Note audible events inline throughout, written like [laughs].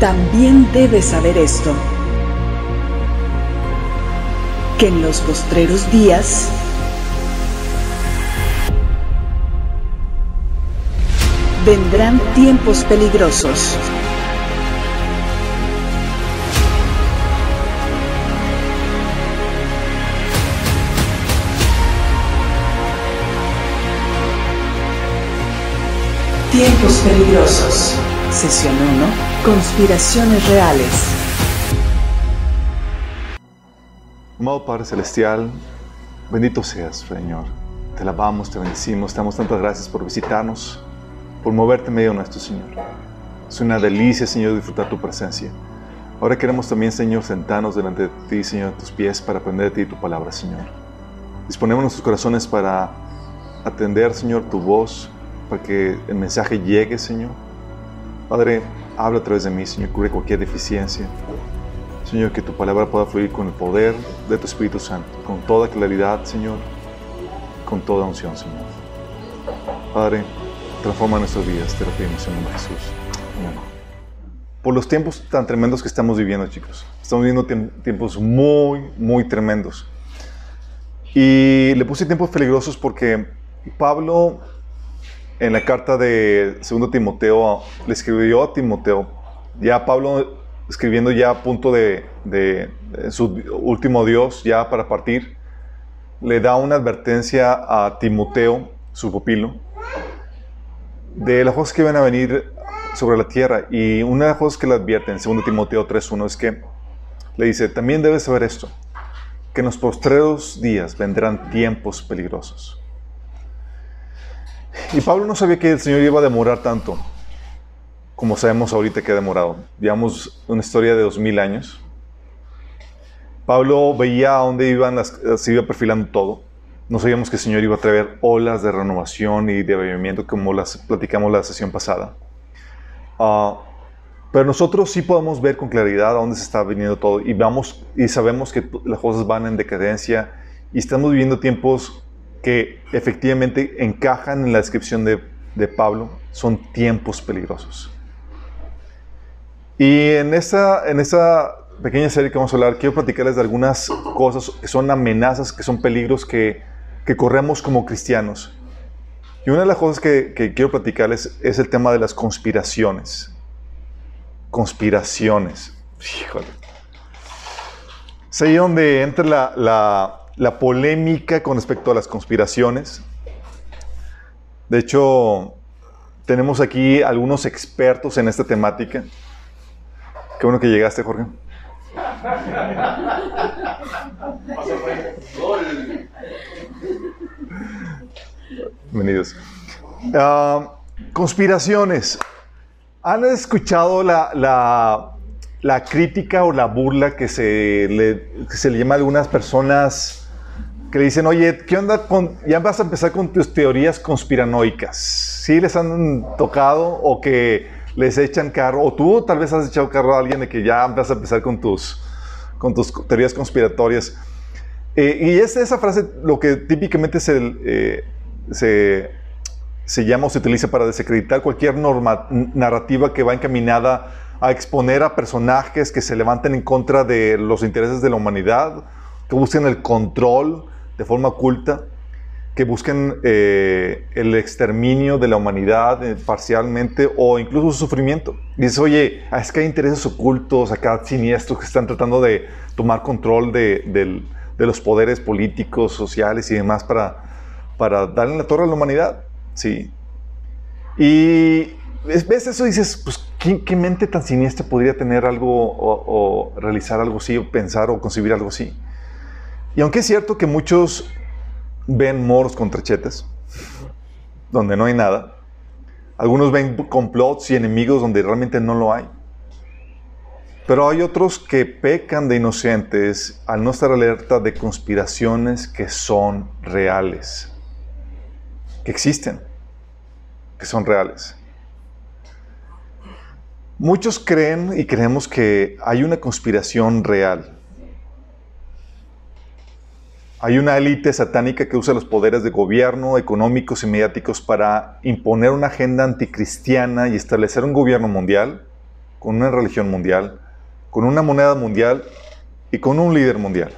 También debes saber esto, que en los postreros días vendrán tiempos peligrosos. Tiempos peligrosos. Sesión 1. Conspiraciones reales. Amado Padre Celestial, bendito seas, Señor. Te alabamos, te bendecimos, te damos tantas gracias por visitarnos, por moverte en medio nuestro, Señor. Es una delicia, Señor, disfrutar tu presencia. Ahora queremos también, Señor, sentarnos delante de ti, Señor, a tus pies para aprender de ti tu palabra, Señor. Disponemos nuestros corazones para atender, Señor, tu voz, para que el mensaje llegue, Señor. Padre, habla a través de mí, Señor, cubre cualquier deficiencia. Señor, que tu palabra pueda fluir con el poder de tu Espíritu Santo, con toda claridad, Señor, con toda unción, Señor. Padre, transforma nuestros días, te lo pedimos en nombre de Jesús. Amén. Por los tiempos tan tremendos que estamos viviendo, chicos. Estamos viviendo tiempos muy, muy tremendos. Y le puse tiempos peligrosos porque Pablo en la carta de 2 Timoteo, le escribió a Timoteo, ya Pablo escribiendo ya a punto de, de, su último Dios, ya para partir, le da una advertencia a Timoteo, su pupilo, de las cosas que van a venir sobre la tierra. Y una de las cosas que le advierte en 2 Timoteo 3.1 es que le dice, también debes saber esto, que en los postreros días vendrán tiempos peligrosos. Y Pablo no sabía que el Señor iba a demorar tanto, como sabemos ahorita que ha demorado. Digamos, una historia de dos mil años. Pablo veía a dónde iban las, se iba perfilando todo. No sabíamos que el Señor iba a traer olas de renovación y de avivamiento como las platicamos la sesión pasada. Uh, pero nosotros sí podemos ver con claridad a dónde se está viniendo todo y, vamos, y sabemos que las cosas van en decadencia y estamos viviendo tiempos que efectivamente encajan en la descripción de, de Pablo, son tiempos peligrosos. Y en esa, en esa pequeña serie que vamos a hablar, quiero platicarles de algunas cosas que son amenazas, que son peligros que, que corremos como cristianos. Y una de las cosas que, que, quiero platicarles es el tema de las conspiraciones. Conspiraciones. Híjole. Es ahí donde entra la, la, la polémica con respecto a las conspiraciones. De hecho, tenemos aquí algunos expertos en esta temática. Qué bueno que llegaste, Jorge. Bienvenidos. Uh, conspiraciones. ¿Han escuchado la, la, la, crítica o la burla que se le, que se le llama a algunas personas que le dicen, oye, ¿qué onda con, ya vas a empezar con tus teorías conspiranoicas? ¿Sí les han tocado o que les echan carro, o tú tal vez has echado carro a alguien de que ya vas a empezar con tus, con tus teorías conspiratorias? Eh, y es esa frase lo que típicamente se, eh, se, se, llama o se utiliza para desacreditar cualquier norma, narrativa que va encaminada a exponer a personajes que se levanten en contra de los intereses de la humanidad, que busquen el control, de forma oculta, que busquen eh, el exterminio de la humanidad eh, parcialmente o incluso su sufrimiento. Dices, oye, es que hay intereses ocultos acá siniestros que están tratando de tomar control de, de los poderes políticos, sociales y demás para, para darle la torre a la humanidad. Sí. Y ves eso y dices, pues, ¿qué, ¿qué, mente tan siniestra podría tener algo o, o realizar algo así, o pensar o concebir algo así? Y aunque es cierto que muchos ven moros con trechetes, donde no hay nada, algunos ven complots y enemigos donde realmente no lo hay. Pero hay otros que pecan de inocentes al no estar alerta de conspiraciones que son reales, que existen, que son reales. Muchos creen y creemos que hay una conspiración real hay una élite satánica que usa los poderes de gobierno, económicos y mediáticos para imponer una agenda anticristiana y establecer un gobierno mundial. con una religión mundial, con una moneda mundial y con un líder mundial.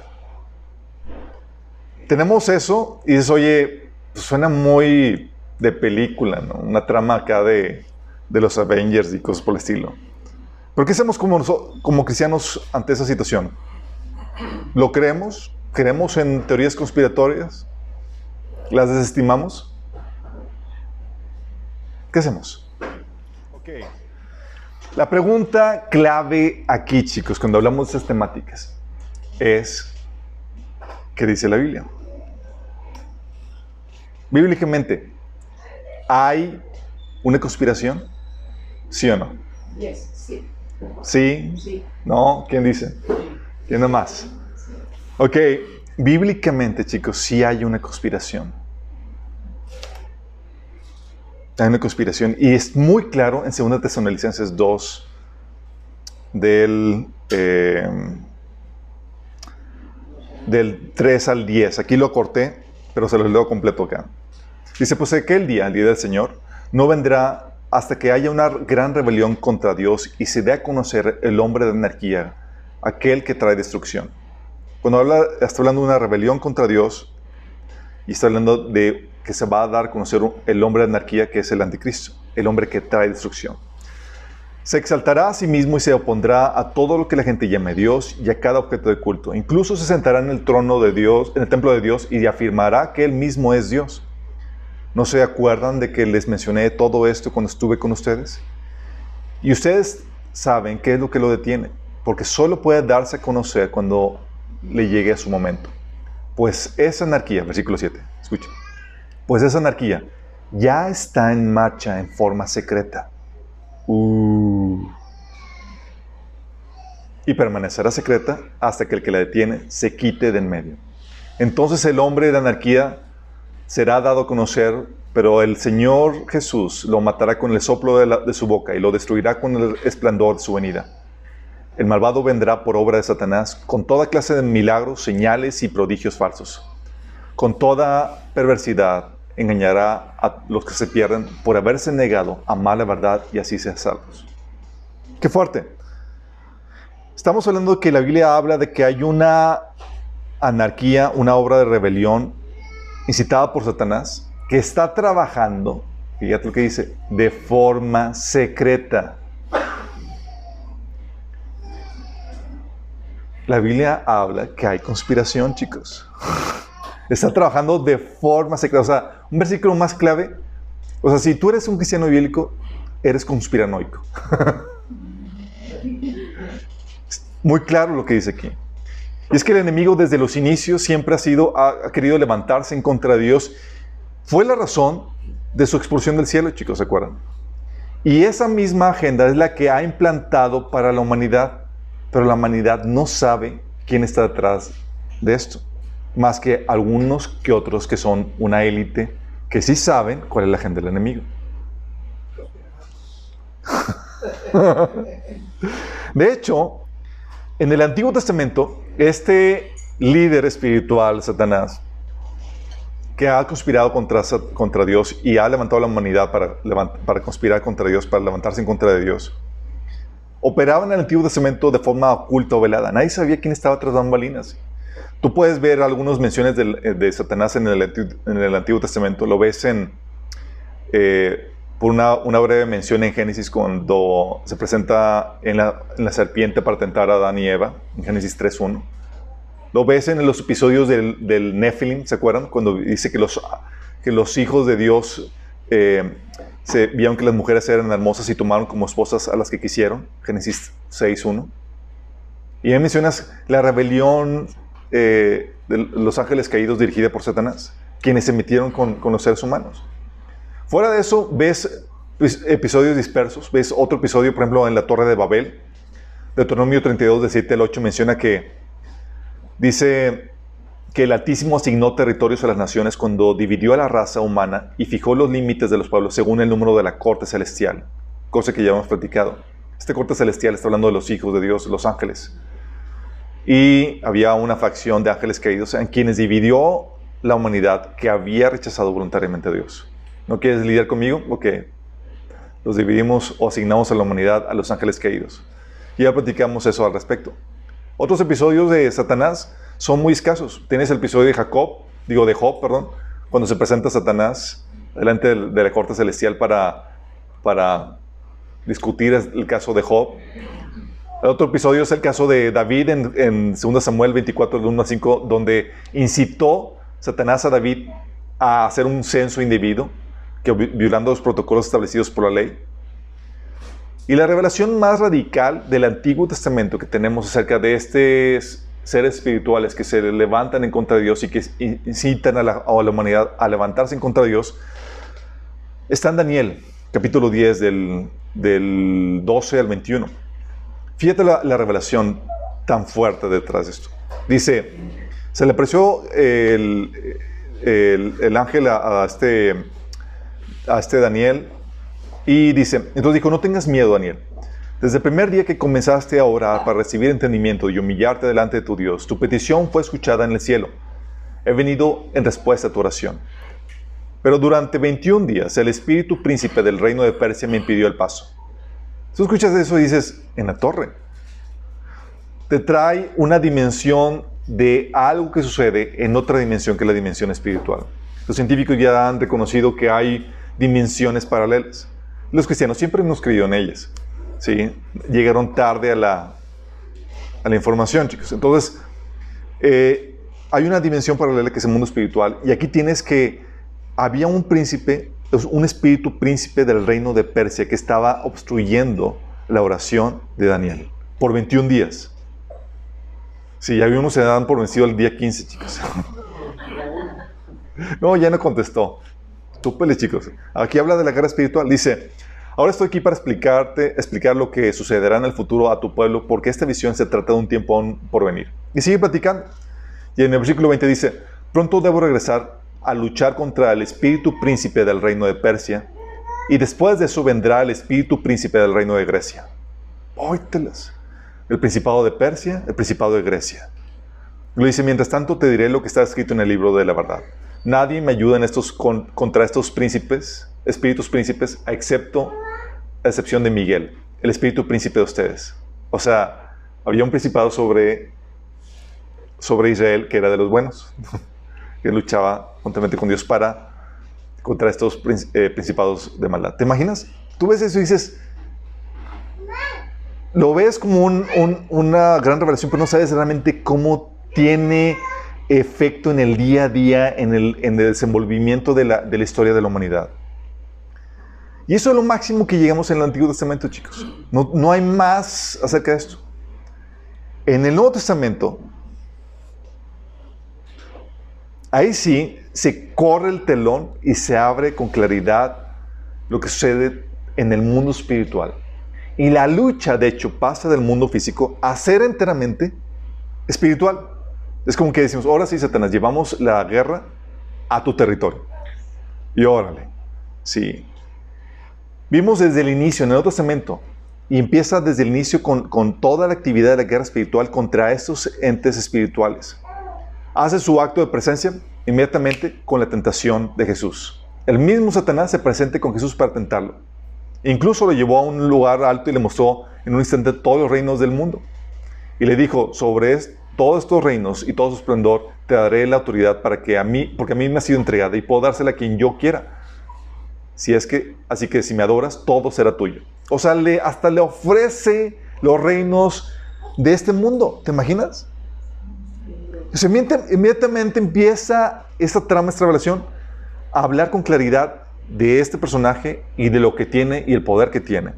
Tenemos eso y dices, oye, pues suena muy de película, ¿no? Una trama acá de, de los Avengers y cosas por el estilo. ¿Pero qué hacemos como, como cristianos ante esa situación? ¿Lo creemos? ¿Creemos en teorías conspiratorias? ¿Las desestimamos? ¿Qué hacemos? Ok. La pregunta clave aquí, chicos, cuando hablamos de estas temáticas, es, ¿qué dice la Biblia? Bíblicamente, ¿hay una conspiración? ¿Sí o no? Yes, sí. ¿Sí? Sí. ¿No? ¿Quién dice? ¿Quién más? Ok, bíblicamente, chicos, sí hay una conspiración. Hay una conspiración y es muy claro en 2 Tesalonicenses 2 del, eh, del 3 al 10. Aquí lo corté, pero se lo leo completo acá. Dice, pues aquel día, el día del Señor, no vendrá hasta que haya una gran rebelión contra Dios y se dé a conocer el hombre de anarquía, aquel que trae destrucción. Cuando habla, está hablando de una rebelión contra Dios y está hablando de que se va a dar a conocer el hombre de anarquía que es el anticristo, el hombre que trae destrucción. Se exaltará a sí mismo y se opondrá a todo lo que la gente llame Dios y a cada objeto de culto. Incluso se sentará en el trono de Dios, en el templo de Dios y afirmará que él mismo es Dios. ¿No se acuerdan de que les mencioné todo esto cuando estuve con ustedes? Y ustedes saben qué es lo que lo detiene, porque solo puede darse a conocer cuando le llegue a su momento. Pues esa anarquía, versículo 7, escuchen, pues esa anarquía ya está en marcha en forma secreta. Uh. Y permanecerá secreta hasta que el que la detiene se quite de en medio. Entonces el hombre de anarquía será dado a conocer, pero el Señor Jesús lo matará con el soplo de, de, su boca y lo destruirá con el esplendor de su venida. El malvado vendrá por obra de Satanás con toda clase de milagros, señales y prodigios falsos. Con toda perversidad engañará a los que se pierden por haberse negado a amar la verdad y así ser salvos. Qué fuerte. Estamos hablando de que la Biblia habla de que hay una anarquía, una obra de rebelión incitada por Satanás, que está trabajando, fíjate lo que dice, de forma secreta. La Biblia habla que hay conspiración, chicos. Está trabajando de forma secreta. O sea, un versículo más clave. O sea, si tú eres un cristiano bíblico, eres conspiranoico. [laughs] Muy claro lo que dice aquí. Y es que el enemigo desde los inicios siempre ha sido, ha, ha, querido levantarse en contra de Dios. Fue la razón de su expulsión del cielo, chicos, ¿se acuerdan? Y esa misma agenda es la que ha implantado para la humanidad, pero la humanidad no sabe quién está detrás de esto, más que algunos que otros que son una élite que sí saben cuál es la agenda del enemigo. [laughs] De hecho, en el Antiguo Testamento, este líder espiritual, Satanás, que ha conspirado contra, contra Dios y ha levantado a la humanidad para, para conspirar contra Dios, para levantarse en contra de Dios, operaba en el Antiguo Testamento de forma oculta o velada. Nadie sabía quién estaba tras bambalinas. Tú puedes ver algunas menciones de, de Satanás en el, Antiguo Testamento. Lo ves en, eh, por una, breve mención en Génesis cuando se presenta en la, en la, serpiente para tentar a Adán y Eva, en Génesis 3.1. Lo ves en los episodios del, del Nephilim, ¿se acuerdan? Cuando dice que los, que los hijos de Dios eh, se vieron que las mujeres eran hermosas y tomaron como esposas a las que quisieron, Génesis 6.1. Y ahí mencionas la rebelión eh, de los ángeles caídos dirigida por Satanás, quienes se metieron con, con los seres humanos. Fuera de eso, ves episodios dispersos. Ves otro episodio, por ejemplo, en la Torre de Babel. Deuteronomio 32, de 7 al 8, menciona que dice que el Altísimo asignó territorios a las naciones cuando dividió a la raza humana y fijó los límites de los pueblos según el número de la corte celestial, cosa que ya hemos platicado. Este corte celestial está hablando de los hijos de Dios, los ángeles. Y había una facción de ángeles caídos en quienes dividió la humanidad que había rechazado voluntariamente a Dios. ¿No quieres lidiar conmigo? Ok. los dividimos o asignamos a la humanidad a los ángeles caídos. Y ya platicamos eso al respecto. Otros episodios de Satanás son muy escasos. Tienes el episodio de Jacob, digo de Job, perdón, cuando se presenta Satanás delante de la corte celestial para, para discutir el caso de Job. El otro episodio es el caso de David en, en 2 Samuel 24, de 1 a 5, donde incitó Satanás a David a hacer un censo indebido, que, violando los protocolos establecidos por la ley. Y la revelación más radical del Antiguo Testamento que tenemos acerca de estos seres espirituales que se levantan en contra de Dios y que incitan a la, a la humanidad a levantarse en contra de Dios, está en Daniel, capítulo 10, del, del 12 al 21. Fíjate la, la, revelación tan fuerte detrás de esto. Dice, se le apreció el, el, el ángel a, a, este, a este Daniel y dice, entonces dijo, no tengas miedo, Daniel. Desde el primer día que comenzaste a orar para recibir entendimiento y humillarte delante de tu Dios, tu petición fue escuchada en el cielo. He venido en respuesta a tu oración. Pero durante 21 días el espíritu príncipe del reino de Persia me impidió el paso. Tú escuchas eso dices, en la torre. Te trae una dimensión de algo que sucede en otra dimensión que la dimensión espiritual. Los científicos ya han reconocido que hay dimensiones paralelas. Los cristianos siempre hemos creído en ellas. ¿Sí? Llegaron tarde a la, a la información, chicos. Entonces, eh, hay una dimensión paralela que es el mundo espiritual. Y aquí tienes que había un príncipe, un espíritu príncipe del reino de Persia que estaba obstruyendo la oración de Daniel por 21 días. Sí, ya uno se dan por vencido el día 15, chicos. [laughs] no, ya no contestó. Túpele, chicos. Aquí habla de la guerra espiritual. Dice, ahora estoy aquí para explicarte, explicar lo que sucederá en el futuro a tu pueblo, porque esta visión se trata de un tiempo aún por venir. Y sigue platicando. Y en el versículo 20 dice, pronto debo regresar a luchar contra el espíritu príncipe del reino de Persia, y después de eso vendrá el espíritu príncipe del reino de Grecia. Óytelas. El principado de Persia, el principado de Grecia. Lo dice, mientras tanto te diré lo que está escrito en el libro de la verdad. Nadie me ayuda en estos, contra estos príncipes, espíritus príncipes, excepto, a excepción de Miguel, el espíritu príncipe de ustedes. O sea, había un principado sobre, sobre Israel que era de los buenos. [laughs] que luchaba juntamente con Dios para contra estos eh, principados de maldad. ¿Te imaginas? Tú ves eso y dices, lo ves como un, un, una gran revelación, pero no sabes realmente cómo tiene efecto en el día a día, en el, en el desenvolvimiento de la, de la, historia de la humanidad. Y eso es lo máximo que llegamos en el Antiguo Testamento, chicos. No, no hay más acerca de esto. En el Nuevo Testamento ahí sí se corre el telón y se abre con claridad lo que sucede en el mundo espiritual. Y la lucha, de hecho, pasa del mundo físico a ser enteramente espiritual. Es como que decimos, ahora sí, Satanás, llevamos la guerra a tu territorio. Y órale, sí. Vimos desde el inicio, en el Nuevo Testamento, y empieza desde el inicio con, con toda la actividad de la guerra espiritual contra estos entes espirituales hace su acto de presencia inmediatamente con la tentación de Jesús. El mismo Satanás se presente con Jesús para tentarlo. Incluso lo llevó a un lugar alto y le mostró en un instante todos los reinos del mundo. Y le dijo, sobre todos estos reinos y todo su esplendor, te daré la autoridad para que a mí, porque a mí me ha sido entregada y puedo dársela a quien yo quiera. Si es que, así que si me adoras, todo será tuyo. O sea, hasta le ofrece los reinos de este mundo. ¿Te imaginas? inmediatamente empieza esta trama, esta revelación, a hablar con claridad de este personaje y de lo que tiene y el poder que tiene.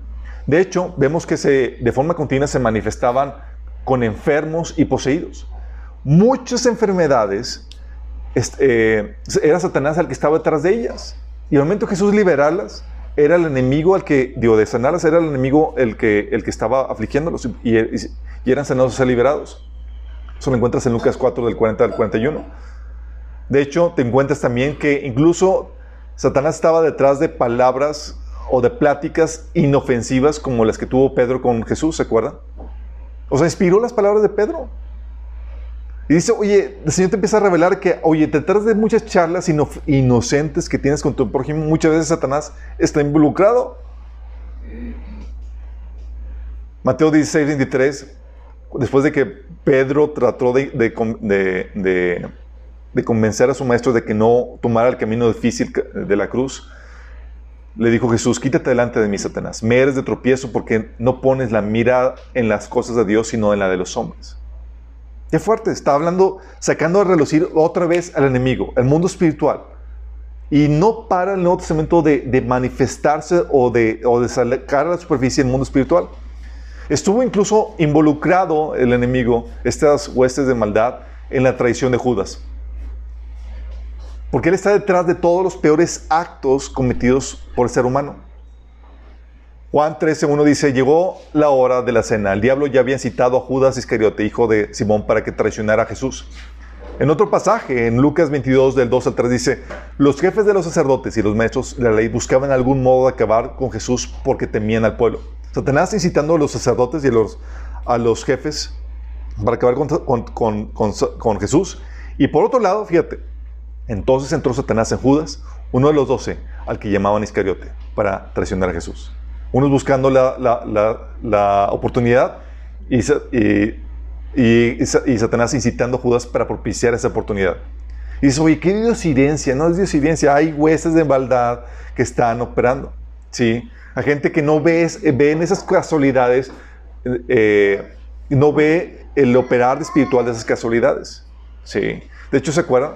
De hecho, vemos que se, de forma continua se manifestaban con enfermos y poseídos. Muchas enfermedades, eh, era Satanás el que estaba detrás de ellas. Y al momento Jesús liberarlas, era el enemigo al que, digo, de sanarlas, era el enemigo el que, el que estaba afligiéndolos y, y, eran sanados y liberados. Eso lo encuentras en Lucas 4 del 40 al 41. De hecho, te encuentras también que incluso Satanás estaba detrás de palabras o de pláticas inofensivas como las que tuvo Pedro con Jesús, ¿se acuerdan? O sea, inspiró las palabras de Pedro. Y dice, oye, el Señor te empieza a revelar que, oye, detrás de muchas charlas inocentes que tienes con tu prójimo, muchas veces Satanás está involucrado. Mateo 16, 23, después de que Pedro trató de, de, convencer a su maestro de que no tomara el camino difícil de la cruz, le dijo Jesús, quítate delante de mí, Satanás. Me eres de tropiezo porque no pones la mira en las cosas de Dios, sino en la de los hombres. Qué fuerte, está hablando, sacando a relucir otra vez al enemigo, el mundo espiritual. Y no para el Nuevo Testamento de, manifestarse o de, o de sacar a la superficie el mundo espiritual. Estuvo incluso involucrado el enemigo, estas huestes de maldad, en la traición de Judas. Porque Él está detrás de todos los peores actos cometidos por el ser humano. Juan 13.1 dice, llegó la hora de la cena. El diablo ya había citado a Judas Iscariote, hijo de Simón, para que traicionara a Jesús. En otro pasaje, en Lucas 22, del 2 al 3, dice, los jefes de los sacerdotes y los maestros de la ley buscaban algún modo de acabar con Jesús porque temían al pueblo. Satanás incitando a los sacerdotes y a los, a los jefes para acabar con, con Jesús. Y por otro lado, fíjate, entonces entró Satanás en Judas, uno de los doce, al que llamaban Iscariote, para traicionar a Jesús. Unos buscando la, oportunidad y, y, Satanás incitando a Judas para propiciar esa oportunidad. Y dice, oye, qué diosidencia, no es diosidencia, hay huestes de maldad que están operando. ¿sí? Hay gente que no ve, ve en esas casualidades, eh, no ve el operar espiritual de esas casualidades. ¿sí? De hecho, ¿se acuerdan?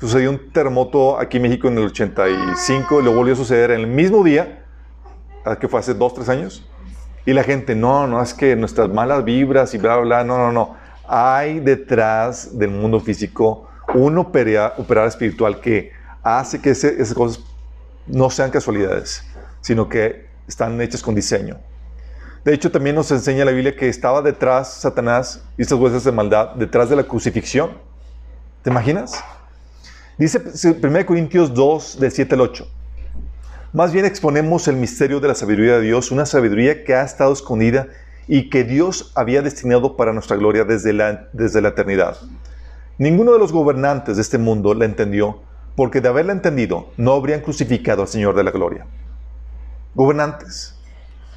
Sucedió un terremoto aquí en México en el 85 y lo volvió a suceder en el mismo día, que fue hace dos, tres años. Y la gente, no, no, es que nuestras malas vibras y bla, bla, bla, no, no, no. Hay detrás del mundo físico un operar, espiritual que hace que esas cosas no sean casualidades, sino que están hechas con diseño. De hecho, también nos enseña la Biblia que estaba detrás Satanás y estas huesas de maldad, detrás de la crucifixión. ¿Te imaginas? Dice 1 Corintios 2, del 7 al 8. Más bien exponemos el misterio de la sabiduría de Dios, una sabiduría que ha estado escondida y que Dios había destinado para nuestra gloria desde la, desde la eternidad. Ninguno de los gobernantes de este mundo la entendió, porque de haberla entendido no habrían crucificado al Señor de la gloria. Gobernantes.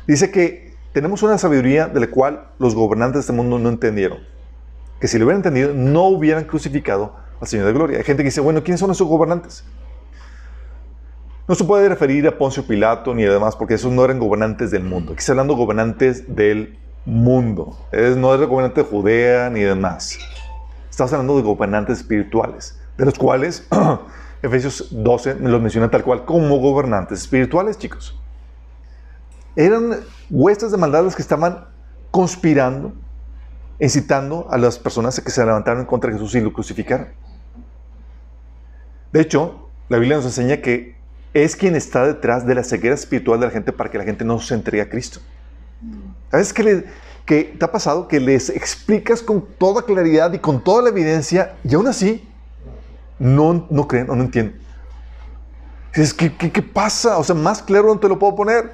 Dice que tenemos una sabiduría de la cual los gobernantes de este mundo no entendieron. Que si lo hubieran entendido, no hubieran crucificado al Señor de Gloria. Hay gente que dice, bueno, ¿quiénes son esos gobernantes? No se puede referir a Poncio Pilato ni demás, porque esos no eran gobernantes del mundo. Aquí está hablando gobernantes del mundo. Es, no es gobernante de Judea ni demás. Estamos hablando de gobernantes espirituales, de los cuales [clears throat] Efesios 12 los menciona tal cual como gobernantes espirituales, chicos. Eran huestes de maldades que estaban conspirando, incitando a las personas a que se levantaran contra Jesús y lo crucificaran. De hecho, la Biblia nos enseña que es quien está detrás de la ceguera espiritual de la gente para que la gente no se entregue a Cristo. ¿Sabes qué, te ha pasado? Que les explicas con toda claridad y con toda la evidencia y aún así no, no creen o no entienden. Dices, ¿qué, qué, pasa? O sea, más claro no te lo puedo poner.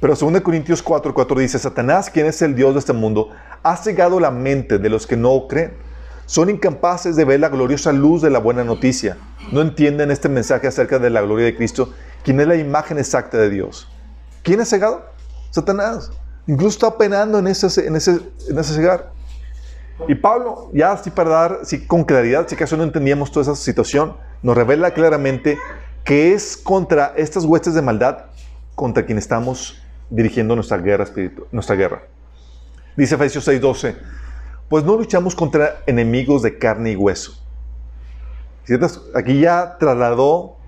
Pero 2 Corintios 4, 4 dice, Satanás, quien es el Dios de este mundo, ha cegado la mente de los que no creen son incapaces de ver la gloriosa luz de la buena noticia. No entienden este mensaje acerca de la gloria de Cristo, quien es la imagen exacta de Dios. ¿Quién es cegado? Satanás. Incluso está penando en ese, en ese, en ese cegar. Y Pablo, ya así para dar sí, con claridad, si acaso no entendíamos toda esa situación, nos revela claramente que es contra estas huestes de maldad contra quien estamos dirigiendo nuestra guerra espiritual, nuestra guerra. Dice Efesios 6:12, pues no luchamos contra enemigos de carne y hueso. Aquí ya trasladó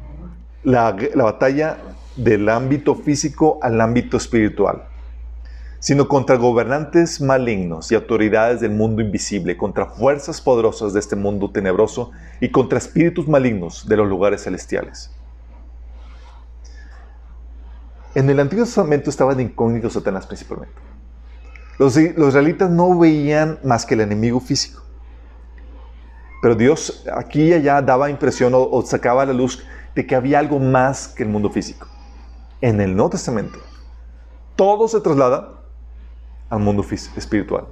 la, batalla del ámbito físico al ámbito espiritual, sino contra gobernantes malignos y autoridades del mundo invisible, contra fuerzas poderosas de este mundo tenebroso y contra espíritus malignos de los lugares celestiales. En el Antiguo Testamento estaba de incógnito Satanás principalmente. Los, israelitas no veían más que el enemigo físico. Pero Dios aquí y allá daba impresión o, sacaba a la luz de que había algo más que el mundo físico. En el Nuevo Testamento, todo se traslada al mundo espiritual.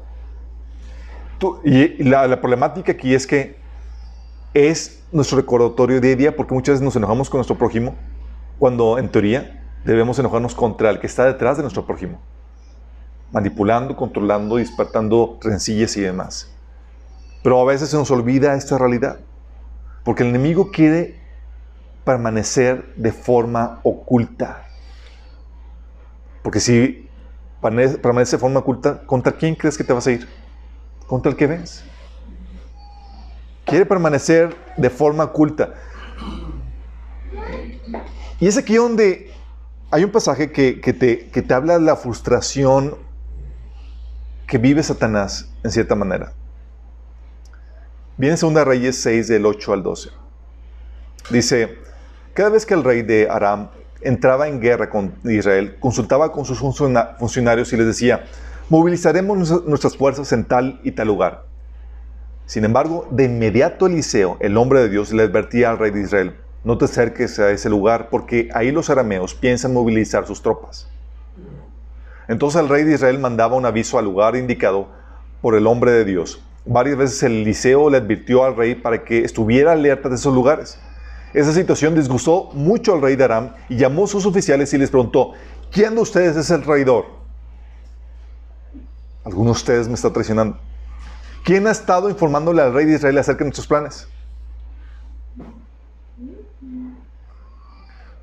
y la, la, problemática aquí es que es nuestro recordatorio día a día, porque muchas veces nos enojamos con nuestro prójimo, cuando en teoría debemos enojarnos contra el que está detrás de nuestro prójimo, manipulando, controlando, despertando rencillas y demás. Pero a veces se nos olvida esta realidad, porque el enemigo quiere permanecer de forma oculta. Porque si permanece de forma oculta, ¿contra quién crees que te vas a ir? Contra el que ves. Quiere permanecer de forma oculta. Y es aquí donde hay un pasaje que, te, que te habla de la frustración que vive Satanás en cierta manera. Viene 2 Reyes 6 del 8 al 12. Dice, cada vez que el rey de Aram entraba en guerra con Israel, consultaba con sus funcionarios y les decía, movilizaremos nuestras fuerzas en tal y tal lugar. Sin embargo, de inmediato Eliseo, el hombre de Dios, le advertía al rey de Israel, no te acerques a ese lugar porque ahí los arameos piensan movilizar sus tropas. Entonces el rey de Israel mandaba un aviso al lugar indicado por el hombre de Dios. Varias veces Eliseo le advirtió al rey para que estuviera alerta de esos lugares. Esa situación disgustó mucho al rey de Aram y llamó a sus oficiales y les preguntó, ¿quién de ustedes es el traidor? Alguno de ustedes me está traicionando. ¿Quién ha estado informándole al rey de Israel acerca de nuestros planes?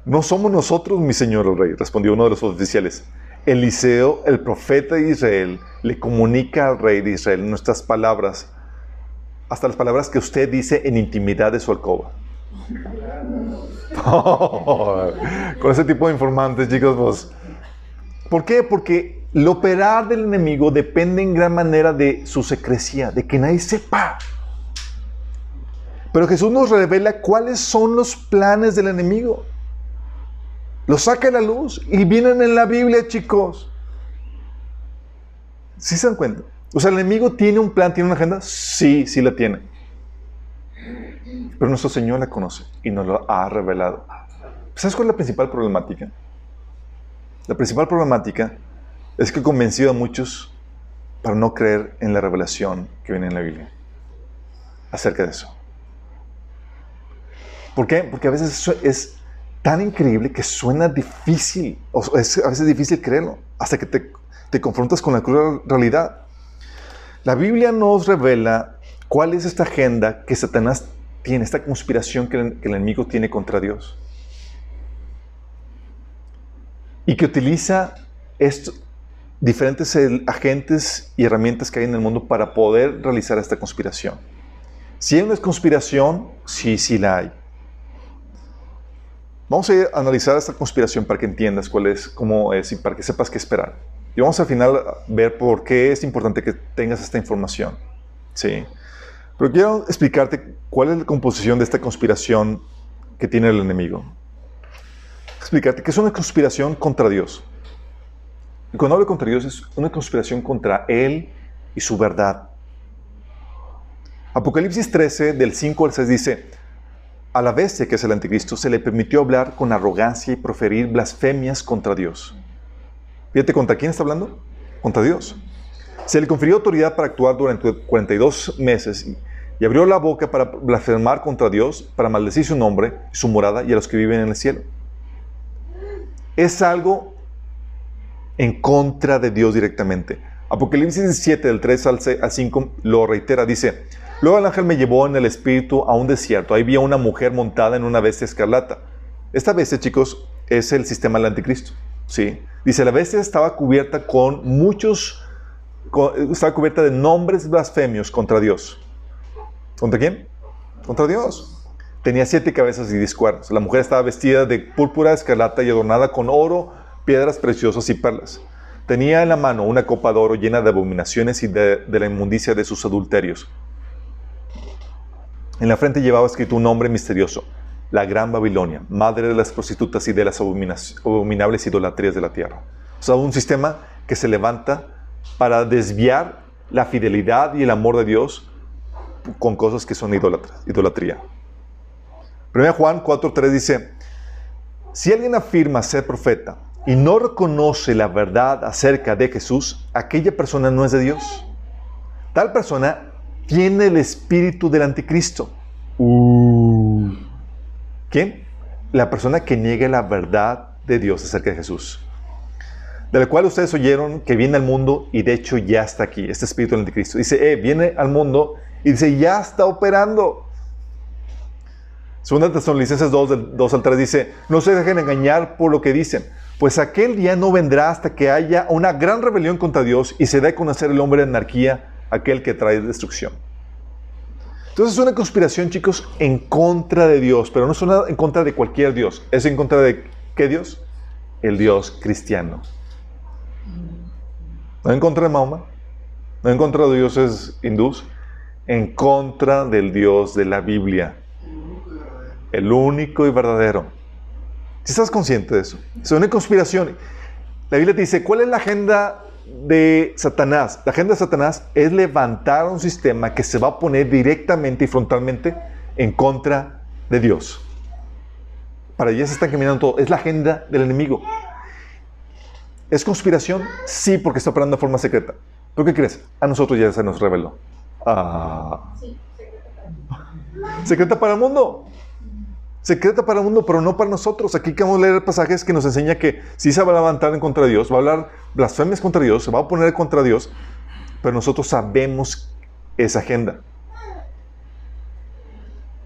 No somos nosotros, mi señor el rey, respondió uno de los oficiales. Eliseo, el profeta de Israel, le comunica al rey de Israel nuestras palabras, hasta las palabras que usted dice en intimidad de su alcoba. [laughs] con ese tipo de informantes, chicos, vos. ¿Por qué? Porque el operar del enemigo depende en gran manera de su secrecía, de que nadie sepa. Pero Jesús nos revela cuáles son los planes del enemigo. Los saca a la luz y vienen en la Biblia, chicos. ¿Sí se dan cuenta? O sea, el enemigo tiene un plan, tiene una agenda. Sí, sí la tiene. Pero nuestro Señor la conoce y nos lo ha revelado. ¿Sabes cuál es la principal problemática? La principal problemática es que ha convencido a muchos para no creer en la revelación que viene en la Biblia acerca de eso. ¿Por qué? Porque a veces es tan increíble que suena difícil, o es a veces difícil creerlo, hasta que te, te confrontas con la cruel realidad. La Biblia nos revela cuál es esta agenda que Satanás tiene, esta conspiración que el, enemigo tiene contra Dios. Y que utiliza estos diferentes agentes y herramientas que hay en el mundo para poder realizar esta conspiración. Si hay una conspiración, sí, sí la hay. Vamos a analizar esta conspiración para que entiendas cuál es, cómo es y para que sepas qué esperar. Y vamos al final a ver por qué es importante que tengas esta información. Sí. Pero quiero explicarte cuál es la composición de esta conspiración que tiene el enemigo. Explicarte que es una conspiración contra Dios. Y cuando hablo contra Dios es una conspiración contra Él y su verdad. Apocalipsis 13, del 5 al 6 dice, a la bestia que es el anticristo se le permitió hablar con arrogancia y proferir blasfemias contra Dios. Fíjate, ¿contra quién está hablando? Contra Dios. Se le confirió autoridad para actuar durante 42 meses y abrió la boca para blasfemar contra Dios, para maldecir su nombre, su morada y a los que viven en el cielo. Es algo en contra de Dios directamente. Apocalipsis 17, del 3 al 5, lo reitera, dice, Luego el ángel me llevó en el espíritu a un desierto. Ahí vi a una mujer montada en una bestia escarlata. Esta bestia, chicos, es el sistema del anticristo. ¿sí? Dice, la bestia estaba cubierta con muchos estaba cubierta de nombres blasfemios contra Dios. ¿Contra quién? Contra Dios. Tenía siete cabezas y diez cuernos. La mujer estaba vestida de púrpura escarlata y adornada con oro, piedras preciosas y perlas. Tenía en la mano una copa de oro llena de abominaciones y de, la inmundicia de sus adulterios. En la frente llevaba escrito un nombre misterioso, la Gran Babilonia, madre de las prostitutas y de las abominables idolatrías de la tierra. O sea, un sistema que se levanta para desviar la fidelidad y el amor de Dios con cosas que son idolatría. 1 Juan 4.3 dice, si alguien afirma ser profeta y no reconoce la verdad acerca de Jesús, aquella persona no es de Dios. Tal persona tiene el espíritu del anticristo. Uh. ¿Quién? La persona que niegue la verdad de Dios acerca de Jesús, de la cual ustedes oyeron que viene al mundo y de hecho ya está aquí, este espíritu del anticristo. Dice, eh, viene al mundo y dice, ya está operando. Segunda Tesalonicenses 2, 2 al 3 dice, no se dejen engañar por lo que dicen, pues aquel día no vendrá hasta que haya una gran rebelión contra Dios y se dé a conocer el hombre de anarquía, aquel que trae destrucción. Entonces es una conspiración, chicos, en contra de Dios, pero no es en contra de cualquier Dios. ¿Es en contra de qué Dios? El Dios cristiano. No en contra de Mahoma, no en contra de dioses hindús, en contra del Dios de la Biblia el único y verdadero. Si estás consciente de eso, es una conspiración. La Biblia te dice, ¿cuál es la agenda de Satanás? La agenda de Satanás es levantar un sistema que se va a poner directamente y frontalmente en contra de Dios. Para allá se están caminando todo. Es la agenda del enemigo. ¿Es conspiración? Sí, porque está operando de forma secreta. ¿Pero qué crees? A nosotros ya se nos reveló. Ah. secreta para el mundo secreta para el mundo, pero no para nosotros. Aquí a leer pasajes que nos enseña que si se va a levantar en contra de Dios, va a hablar blasfemias contra Dios, se va a poner contra Dios, pero nosotros sabemos esa agenda.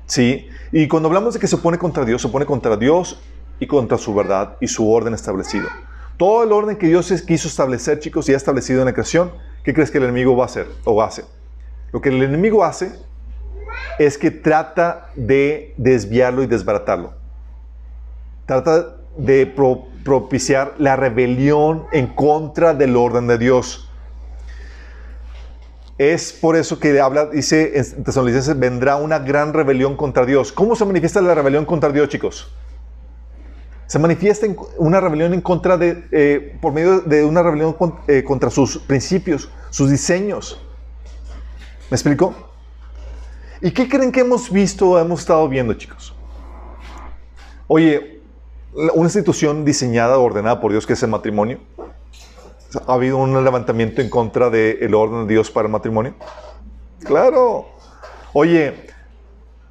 Sí, y cuando hablamos de que se pone contra Dios, se pone contra Dios y contra su verdad y su orden establecido. Todo el orden que Dios quiso establecer, chicos, y ha establecido en la creación, ¿qué crees que el enemigo va a hacer o hace? Lo que el enemigo hace es que trata de desviarlo y desbaratarlo. Trata de propiciar la rebelión en contra del orden de Dios. Es por eso que habla, dice en Tesalonicenses, vendrá una gran rebelión contra Dios. ¿Cómo se manifiesta la rebelión contra Dios, chicos? Se manifiesta una rebelión en contra de, eh, por medio de una rebelión eh, contra sus principios, sus diseños. ¿Me explico? ¿Y qué creen que hemos visto o hemos estado viendo, chicos? Oye, una institución diseñada, ordenada por Dios, que es el matrimonio. ¿Ha habido un levantamiento en contra del orden de Dios para el matrimonio? Claro. Oye,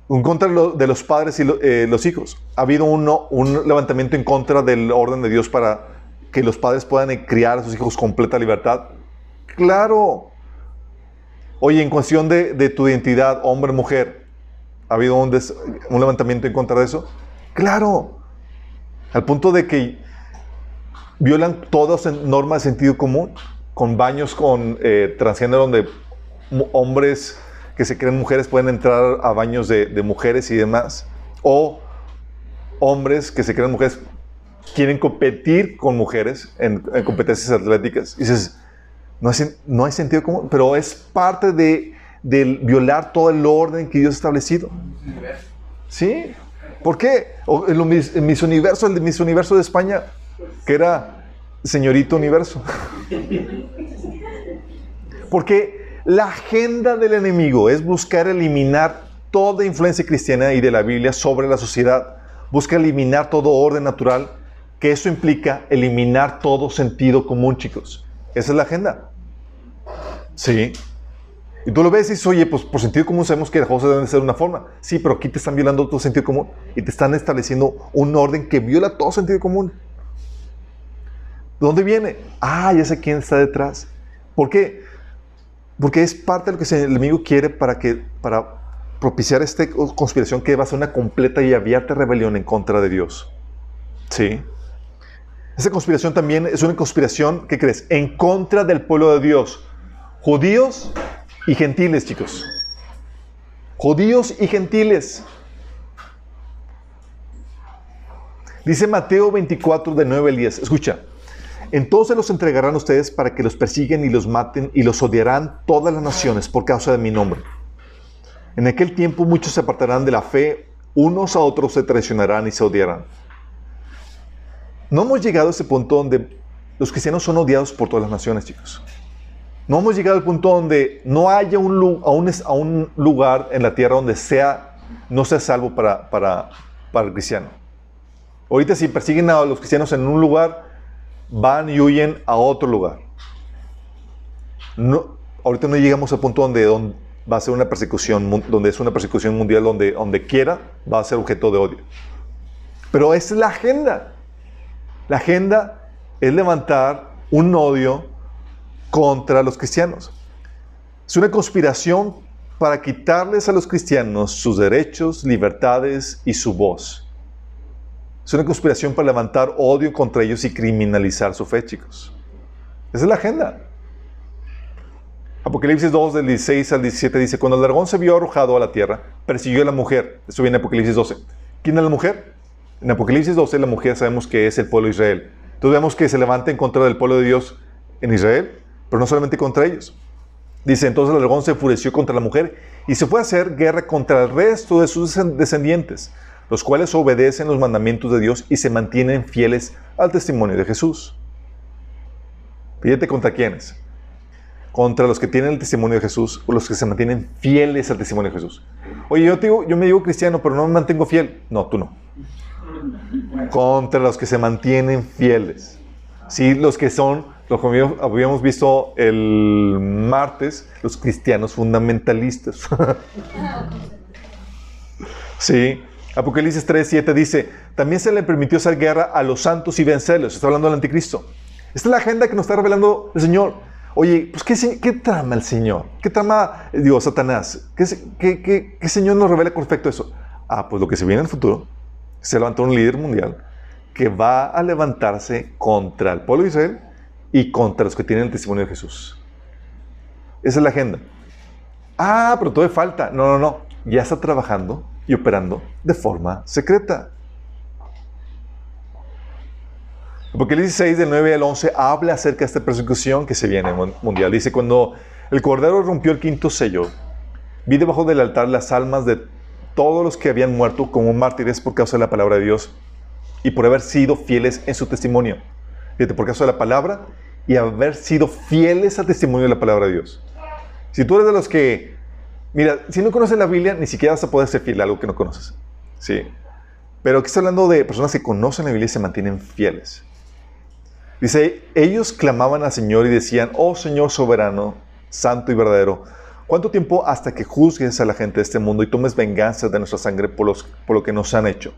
en contra de los padres y eh, los hijos. ¿Ha habido un levantamiento en contra del orden de Dios para que los padres puedan criar a sus hijos con completa libertad? Claro. Oye, en cuestión de, tu identidad, hombre, mujer, ¿ha habido un, levantamiento en contra de eso? Claro, al punto de que violan todas normas de sentido común, con baños con eh, transgénero donde hombres que se creen mujeres pueden entrar a baños de, mujeres y demás, o hombres que se creen mujeres quieren competir con mujeres en, en competencias atléticas. Y dices, no hay, sentido común, pero es parte de, violar todo el orden que Dios ha establecido. ¿Sí? ¿Por qué? en, mis Universo, el de Miss Universo de España, que era Señorito Universo. [laughs] Porque la agenda del enemigo es buscar eliminar toda influencia cristiana y de la Biblia sobre la sociedad. Busca eliminar todo orden natural, que eso implica eliminar todo sentido común, chicos. Esa es la agenda. Sí. Y tú lo ves y dices, oye, pues por sentido común sabemos que las cosas deben ser una forma. Sí, pero aquí te están violando todo sentido común y te están estableciendo un orden que viola todo sentido común. ¿De dónde viene? Ah, ya sé quién está detrás. ¿Por qué? Porque es parte de lo que el enemigo quiere para, que, para propiciar esta conspiración que va a ser una completa y abierta rebelión en contra de Dios. Sí. Esa conspiración también es una conspiración, ¿qué crees? En contra del pueblo de Dios Judíos y gentiles, chicos. Judíos y gentiles. Dice Mateo 24, de 9 al 10. Escucha. Entonces los entregarán ustedes para que los persiguen y los maten y los odiarán todas las naciones por causa de mi nombre. En aquel tiempo muchos se apartarán de la fe, unos a otros se traicionarán y se odiarán. No hemos llegado a ese punto donde los cristianos son odiados por todas las naciones, chicos. No hemos llegado al punto donde no haya un, un lugar en la tierra donde sea, no sea salvo para, para, para el cristiano. Ahorita si persiguen a los cristianos en un lugar, van y huyen a otro lugar. No, ahorita no llegamos al punto donde, va a ser una persecución, donde es una persecución mundial, donde, quiera va a ser objeto de odio. Pero es la agenda. La agenda es levantar un odio contra los cristianos. Es una conspiración para quitarles a los cristianos sus derechos, libertades y su voz. Es una conspiración para levantar odio contra ellos y criminalizar su fe, chicos. Esa es la agenda. Apocalipsis 2, del 16 al 17 dice, cuando el dragón se vio arrojado a la tierra, persiguió a la mujer. Esto viene en Apocalipsis 12. ¿Quién es la mujer? En Apocalipsis 12 la mujer sabemos que es el pueblo de Israel. Entonces vemos que se levanta en contra del pueblo de Dios en Israel, pero no solamente contra ellos. Dice, entonces el dragón se enfureció contra la mujer y se fue a hacer guerra contra el resto de sus descendientes, los cuales obedecen los mandamientos de Dios y se mantienen fieles al testimonio de Jesús. Fíjate contra quiénes. Contra los que tienen el testimonio de Jesús o los que se mantienen fieles al testimonio de Jesús. Oye, yo, digo, yo me digo cristiano, pero no me mantengo fiel. No, tú no. Contra los que se mantienen fieles. Sí, los que son, lo que habíamos visto el martes, los cristianos fundamentalistas. [laughs] sí, Apocalipsis 3, 7 dice, también se le permitió hacer guerra a los santos y vencerlos. Está hablando del anticristo. Esta es la agenda que nos está revelando el Señor. Oye, pues ¿qué, qué trama el Señor? ¿Qué trama, digo, Satanás? ¿Qué, qué, qué, Señor nos revela con respecto a eso? Ah, pues lo que se viene en el futuro, se levantó un líder mundial que va a levantarse contra el pueblo de Israel y contra los que tienen el testimonio de Jesús. Esa es la agenda. Ah, pero todavía falta. No, no, no. Ya está trabajando y operando de forma secreta. Porque el 16 del 9 al 11 habla acerca de esta persecución que se viene mundial. Dice, cuando el Cordero rompió el quinto sello, vi debajo del altar las almas de todos los que habían muerto como mártires por causa de la palabra de Dios y por haber sido fieles en su testimonio. Fíjate, por causa de la palabra y haber sido fieles al testimonio de la palabra de Dios. Si tú eres de los que, mira, si no conoces la Biblia, ni siquiera vas a poder ser fiel a algo que no conoces. Sí. Pero aquí está hablando de personas que conocen la Biblia y se mantienen fieles. Dice, ellos clamaban al Señor y decían, oh Señor soberano, santo y verdadero, ¿cuánto tiempo hasta que juzgues a la gente de este mundo y tomes venganza de nuestra sangre por, los, por lo que nos han hecho?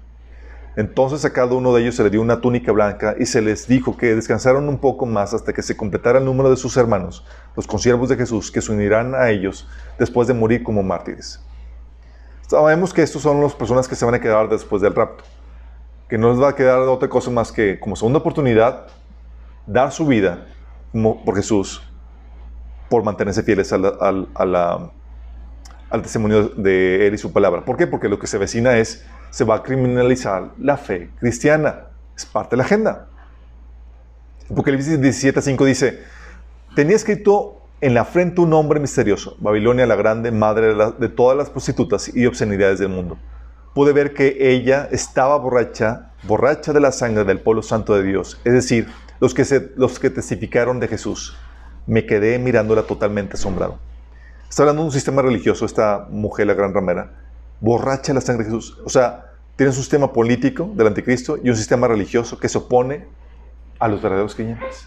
Entonces a cada uno de ellos se le dio una túnica blanca y se les dijo que descansaron un poco más hasta que se completara el número de sus hermanos, los consiervos de Jesús, que se unirán a ellos después de morir como mártires. Sabemos que estos son las personas que se van a quedar después del rapto, que no les va a quedar otra cosa más que como segunda oportunidad dar su vida por Jesús, por mantenerse fieles al, al, testimonio de Él y su palabra. ¿Por qué? Porque lo que se vecina es, se va a criminalizar la fe cristiana. Es parte de la agenda. Apocalipsis 17.5 dice, tenía escrito en la frente un nombre misterioso, Babilonia la grande, madre de, todas las prostitutas y obscenidades del mundo. Pude ver que ella estaba borracha, borracha de la sangre del pueblo santo de Dios, es decir, los que, los que testificaron de Jesús. Me quedé mirándola totalmente asombrado. Está hablando de un sistema religioso, esta mujer, la gran ramera, borracha de la sangre de Jesús. O sea, tiene un sistema político del anticristo y un sistema religioso que se opone a los verdaderos creyentes.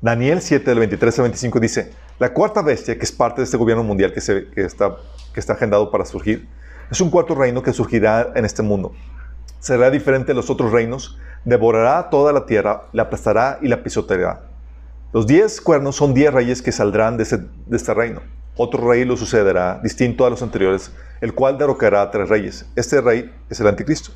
Daniel 7, del 23 al 25 dice, la cuarta bestia, que es parte de este gobierno mundial que, se, que, está, que está agendado para surgir, es un cuarto reino que surgirá en este mundo será diferente a los otros reinos, devorará toda la tierra, la aplastará y la pisoteará. Los diez cuernos son diez reyes que saldrán de, este reino. Otro rey lo sucederá, distinto a los anteriores, el cual derrocará a tres reyes. Este rey es el anticristo.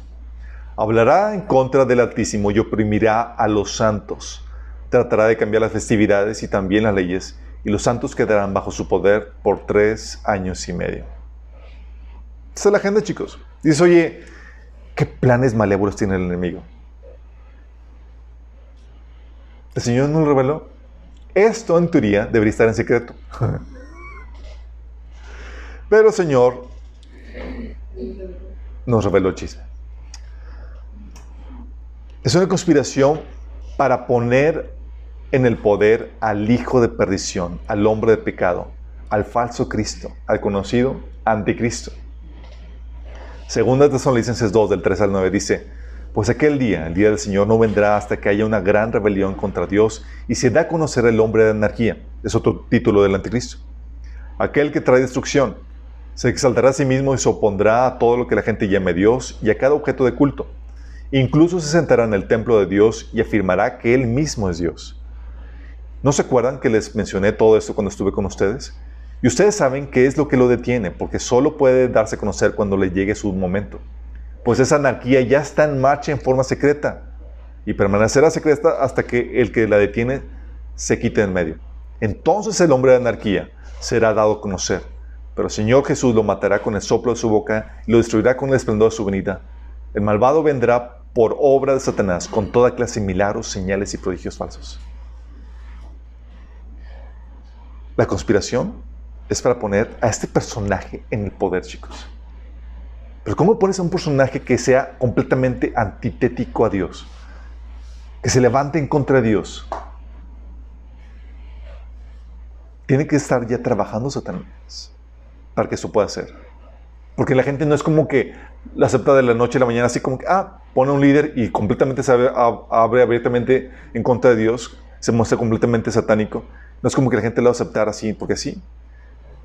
Hablará en contra del Altísimo y oprimirá a los santos. Tratará de cambiar las festividades y también las leyes, y los santos quedarán bajo su poder por tres años y medio. Esta es la agenda, chicos. Dice, oye, ¿Qué planes malévolos tiene el enemigo? El Señor nos reveló. Esto en teoría debería estar en secreto. [laughs] Pero el Señor nos reveló el chisme. Es una conspiración para poner en el poder al hijo de perdición, al hombre de pecado, al falso Cristo, al conocido anticristo. Segunda Tesalonicenses 2, del 3 al 9 dice, pues aquel día, el día del Señor, no vendrá hasta que haya una gran rebelión contra Dios y se da a conocer el hombre de anarquía. Es otro título del anticristo. Aquel que trae destrucción. Se exaltará a sí mismo y se opondrá a todo lo que la gente llame Dios y a cada objeto de culto. Incluso se sentará en el templo de Dios y afirmará que Él mismo es Dios. ¿No se acuerdan que les mencioné todo esto cuando estuve con ustedes? Y ustedes saben qué es lo que lo detiene, porque solo puede darse a conocer cuando le llegue su momento. Pues esa anarquía ya está en marcha en forma secreta y permanecerá secreta hasta que el que la detiene se quite en medio. Entonces el hombre de anarquía será dado a conocer, pero el Señor Jesús lo matará con el soplo de su boca y lo destruirá con el esplendor de su venida. El malvado vendrá por obra de Satanás con toda clase de milagros, señales y prodigios falsos. La conspiración es para poner a este personaje en el poder, chicos. Pero ¿cómo pones a un personaje que sea completamente antitético a Dios? Que se levante en contra de Dios. Tiene que estar ya trabajando Satanás para que eso pueda ser. Porque la gente no es como que la acepta de la noche a la mañana, así como que, ah, pone un líder y completamente se abre, abre abiertamente en contra de Dios, se muestra completamente satánico. No es como que la gente lo va a aceptar así, porque sí.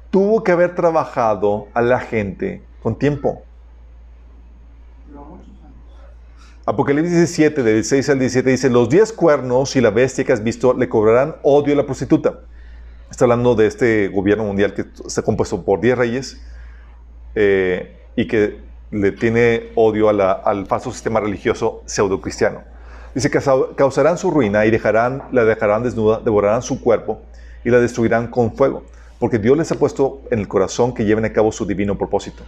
Tuvo que haber trabajado a la gente con tiempo. Apocalipsis 17, del 16 al 17 dice, los diez cuernos y la bestia que has visto le cobrarán odio a la prostituta. Está hablando de este gobierno mundial que está compuesto por diez reyes eh, y que le tiene odio al falso sistema religioso pseudo-cristiano. Dice que causarán su ruina y dejarán, la dejarán desnuda, devorarán su cuerpo y la destruirán con fuego, porque Dios les ha puesto en el corazón que lleven a cabo su divino propósito.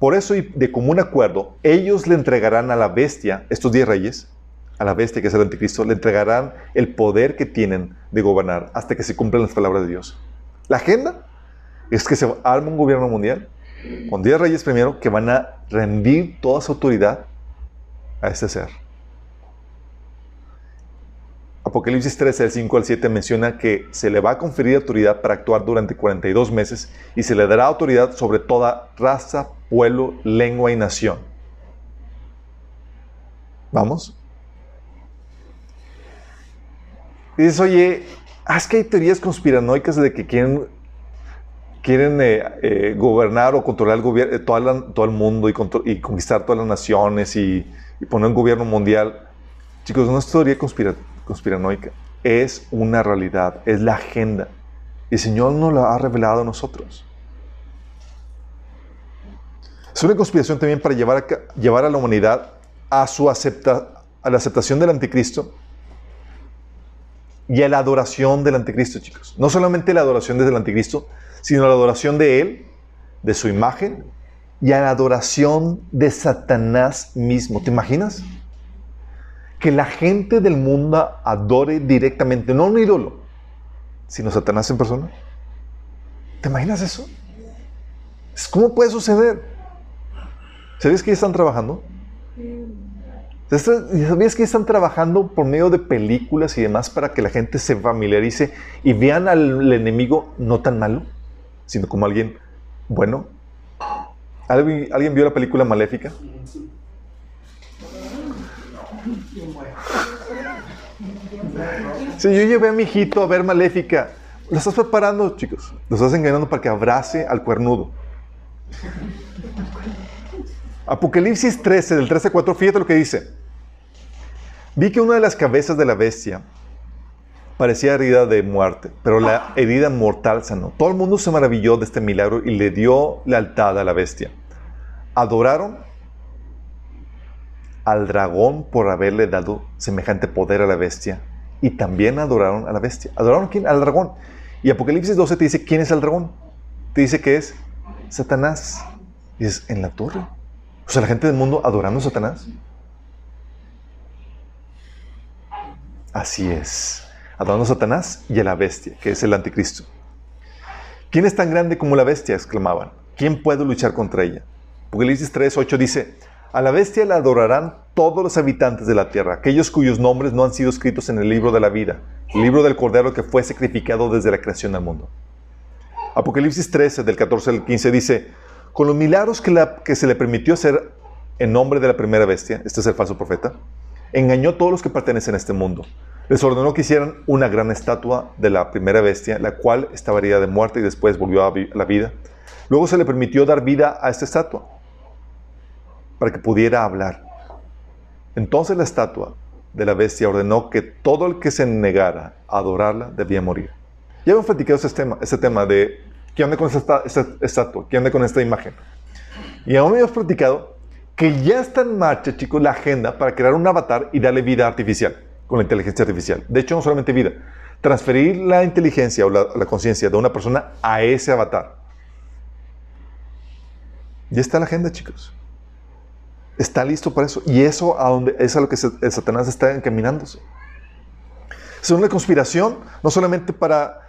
Por eso, y de común acuerdo, ellos le entregarán a la bestia, estos diez reyes, a la bestia que es el anticristo, le entregarán el poder que tienen de gobernar hasta que se cumplan las palabras de Dios. La agenda es que se arme un gobierno mundial con diez reyes primero que van a rendir toda su autoridad a este ser. Apocalipsis 13, del 5 al 7 menciona que se le va a conferir autoridad para actuar durante 42 meses y se le dará autoridad sobre toda raza, pueblo, lengua y nación. ¿Vamos? Y dices, oye, es que hay teorías conspiranoicas de que quieren, quieren eh, eh, gobernar o controlar el, gobierno, eh, todo el mundo y, conquistar todas las naciones y, y, poner un gobierno mundial. Chicos, no es teoría conspiranoica conspiranoica, es una realidad, es la agenda. Y el Señor nos la ha revelado a nosotros. Es una conspiración también para llevar a, llevar a la humanidad a, su acepta, a la aceptación del anticristo y a la adoración del anticristo, chicos. No solamente la adoración desde el anticristo, sino la adoración de él, de su imagen y a la adoración de Satanás mismo. ¿Te imaginas? que la gente del mundo adore directamente, no un ídolo, sino Satanás en persona? ¿Te imaginas eso? ¿Cómo puede suceder? ¿Sabías que ya están trabajando? ¿Sabías que están trabajando por medio de películas y demás para que la gente se familiarice y vean al enemigo no tan malo, sino como alguien bueno? ¿Alguien, ¿alguien vio la película Maléfica? Si yo llevé a mi hijito a ver Maléfica, lo estás preparando, chicos. Lo estás engañando para que abrace al cuernudo. Apocalipsis 13, del 13 al 4, fíjate lo que dice. Vi que una de las cabezas de la bestia parecía herida de muerte, pero la herida mortal sanó. Todo el mundo se maravilló de este milagro y le dio lealtad a la bestia. Adoraron al dragón por haberle dado semejante poder a la bestia y también adoraron a la bestia. ¿Adoraron quién? Al dragón. Y Apocalipsis 12 te dice quién es el dragón. Te dice que es Satanás. Y dices, en la torre. O sea, la gente del mundo adorando a Satanás. Así es. Adorando a Satanás y a la bestia, que es el anticristo. ¿Quién es tan grande como la bestia? exclamaban. ¿Quién puede luchar contra ella? Apocalipsis 3, 8 dice, a la bestia la adorarán todos los habitantes de la tierra, aquellos cuyos nombres no han sido escritos en el libro de la vida, el libro del Cordero que fue sacrificado desde la creación del mundo. Apocalipsis 13, del 14 al 15, dice, con los milagros que, se le permitió hacer en nombre de la primera bestia, este es el falso profeta, engañó a todos los que pertenecen a este mundo. Les ordenó que hicieran una gran estatua de la primera bestia, la cual estaba herida de muerte y después volvió a la vida. Luego se le permitió dar vida a esta estatua para que pudiera hablar. Entonces la estatua de la bestia ordenó que todo el que se negara a adorarla debía morir. Ya hemos platicado ese tema, ese tema de qué onda con esta, esta estatua, qué onda con esta imagen. Y aún hemos platicado que ya está en marcha, chicos, la agenda para crear un avatar y darle vida artificial con la inteligencia artificial. De hecho, no solamente vida, transferir la inteligencia o la, la conciencia de una persona a ese avatar. Ya está la agenda, chicos. Está listo para eso. Y eso a donde, es a lo que Satanás está encaminándose. Es una conspiración, no solamente para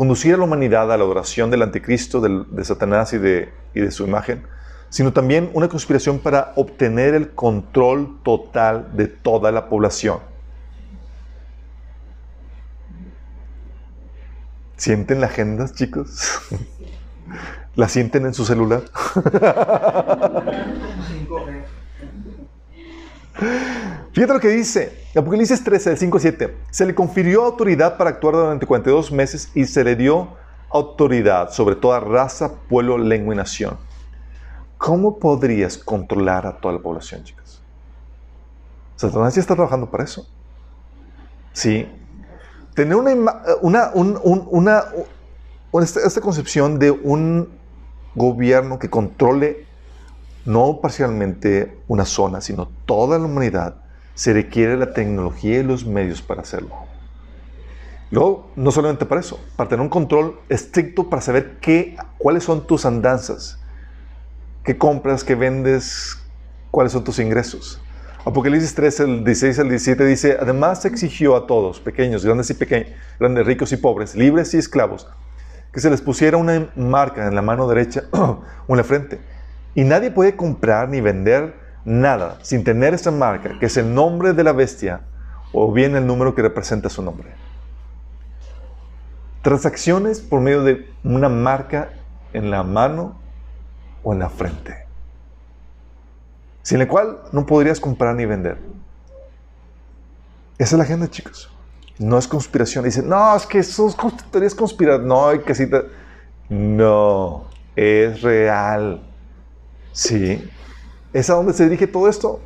conducir a la humanidad a la adoración del anticristo, de Satanás y de, y de su imagen, sino también una conspiración para obtener el control total de toda la población. ¿Sienten la agenda, chicos? [laughs] ¿La sienten en su celular? [laughs] Fíjate lo que dice. Apocalipsis 13, del 5 7. Se le confirió autoridad para actuar durante 42 meses y se le dio autoridad sobre toda raza, pueblo, lengua y nación. ¿Cómo podrías controlar a toda la población, chicas? Satanás ya está trabajando para eso. Sí. Tener una, una, una, esta, concepción de un gobierno que controle no parcialmente una zona, sino toda la humanidad, se requiere la tecnología y los medios para hacerlo. Luego, no solamente para eso, para tener un control estricto para saber qué, cuáles son tus andanzas, qué compras, qué vendes, cuáles son tus ingresos. Apocalipsis 3, el 16 al 17 dice, además exigió a todos, pequeños, grandes y pequeños, grandes, ricos y pobres, libres y esclavos, que se les pusiera una marca en la mano derecha [clears throat] o en la frente. Y nadie puede comprar ni vender nada sin tener esa marca, que es el nombre de la bestia o bien el número que representa su nombre. Transacciones por medio de una marca en la mano o en la frente, sin la cual no podrías comprar ni vender. Esa es la agenda, chicos. No es conspiración. Dicen, no, es que eso es conspirar. No, hay que citar. No, es real. Sí. ¿Es a dónde se dirige todo esto?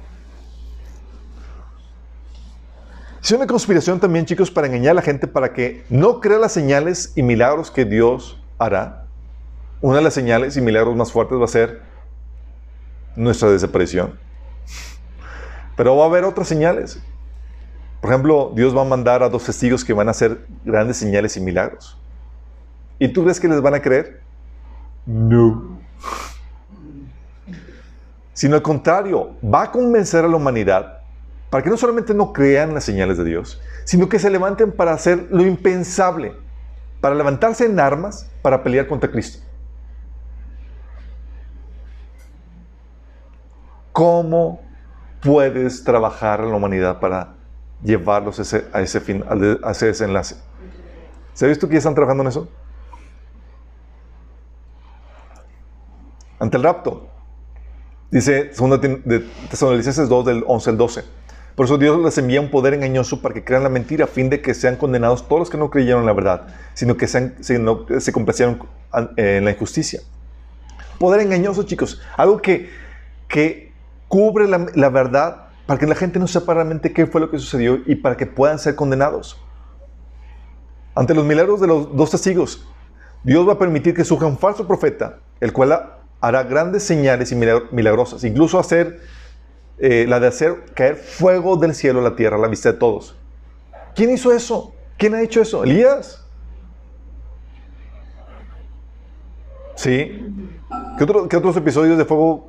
Es una conspiración también, chicos, para engañar a la gente para que no crea las señales y milagros que Dios hará una de las señales y milagros más fuertes va a ser nuestra desaparición. Pero va a haber otras señales. Por ejemplo, Dios va a mandar a dos testigos que van a hacer grandes señales y milagros. ¿Y tú crees que les van a creer? No. Sino al contrario, va a convencer a la humanidad para que no solamente no crean las señales de Dios, sino que se levanten para hacer lo impensable, para levantarse en armas para pelear contra Cristo. ¿Cómo puedes trabajar en la humanidad para llevarlos a ese, a ese, fin, a ese enlace? ¿Se ha visto que ya están trabajando en eso? Ante el rapto. Dice 2 de Tesalonicenses 2 del 11 al 12. Por eso Dios les envía un poder engañoso para que crean la mentira, a fin de que sean condenados todos los que no creyeron en la verdad, sino que se complacieron en la injusticia. Poder engañoso, chicos. Algo que, que cubre la, verdad para que la gente no sepa realmente qué fue lo que sucedió y para que puedan ser condenados. Ante los milagros de los dos testigos, Dios va a permitir que surja un falso profeta, el cual hará grandes señales y milagrosas, incluso hacer eh, la de hacer caer fuego del cielo a la tierra a la vista de todos. ¿Quién hizo eso? ¿Quién ha hecho eso? ¿Elías? ¿Sí? ¿Qué, ¿Qué, otros episodios de fuego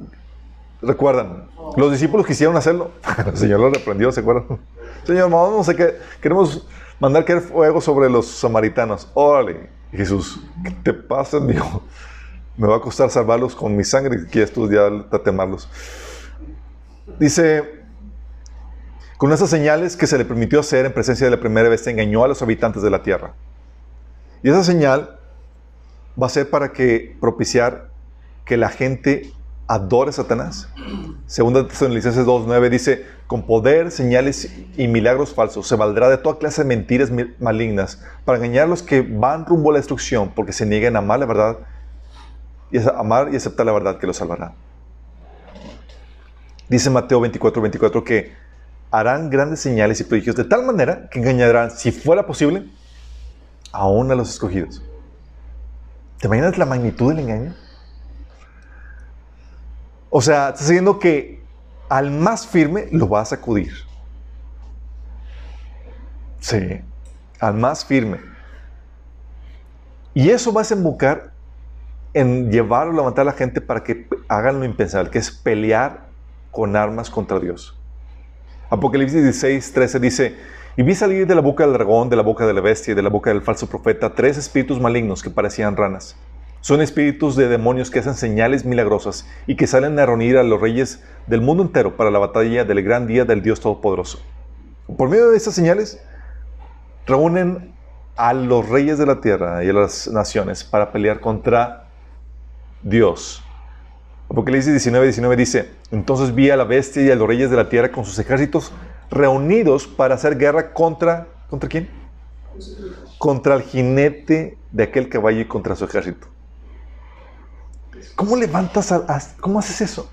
recuerdan? Los discípulos quisieron hacerlo. [laughs] El Señor lo reprendió, ¿se acuerdan? [laughs] Señor, vamos a que queremos mandar caer fuego sobre los samaritanos. Órale, Jesús, ¿qué te pasa, Dios? Me va a costar salvarlos con mi sangre. Quieres tú ya temarlos. Dice, con esas señales que se le permitió hacer en presencia de la primera vez, engañó a los habitantes de la tierra. Y esa señal va a ser para que propiciar que la gente adore a Satanás. Segunda Tesalonicenses 2.9 dice, con poder, señales y milagros falsos se valdrá de toda clase de mentiras malignas para engañar a los que van rumbo a la destrucción porque se niegan a amar la verdad y amar y aceptar la verdad que los salvará. Dice Mateo 24, 24 que harán grandes señales y prodigios de tal manera que engañarán, si fuera posible, aún a los escogidos. ¿Te imaginas la magnitud del engaño? O sea, está diciendo que al más firme lo va a sacudir. Sí, al más firme. Y eso va a desembocar en llevar o levantar a la gente para que hagan lo impensable, que es pelear con armas contra Dios. Apocalipsis 16, 13 dice, y vi salir de la boca del dragón, de la boca de la bestia y de la boca del falso profeta tres espíritus malignos que parecían ranas. Son espíritus de demonios que hacen señales milagrosas y que salen a reunir a los reyes del mundo entero para la batalla del gran día del Dios Todopoderoso. Por medio de estas señales, reúnen a los reyes de la tierra y a las naciones para pelear contra Dios. Apocalipsis 19, 19 dice, entonces vi a la bestia y a los reyes de la tierra con sus ejércitos reunidos para hacer guerra contra, ¿contra quién? Contra el jinete de aquel caballo y contra su ejército. ¿Cómo levantas, cómo haces eso?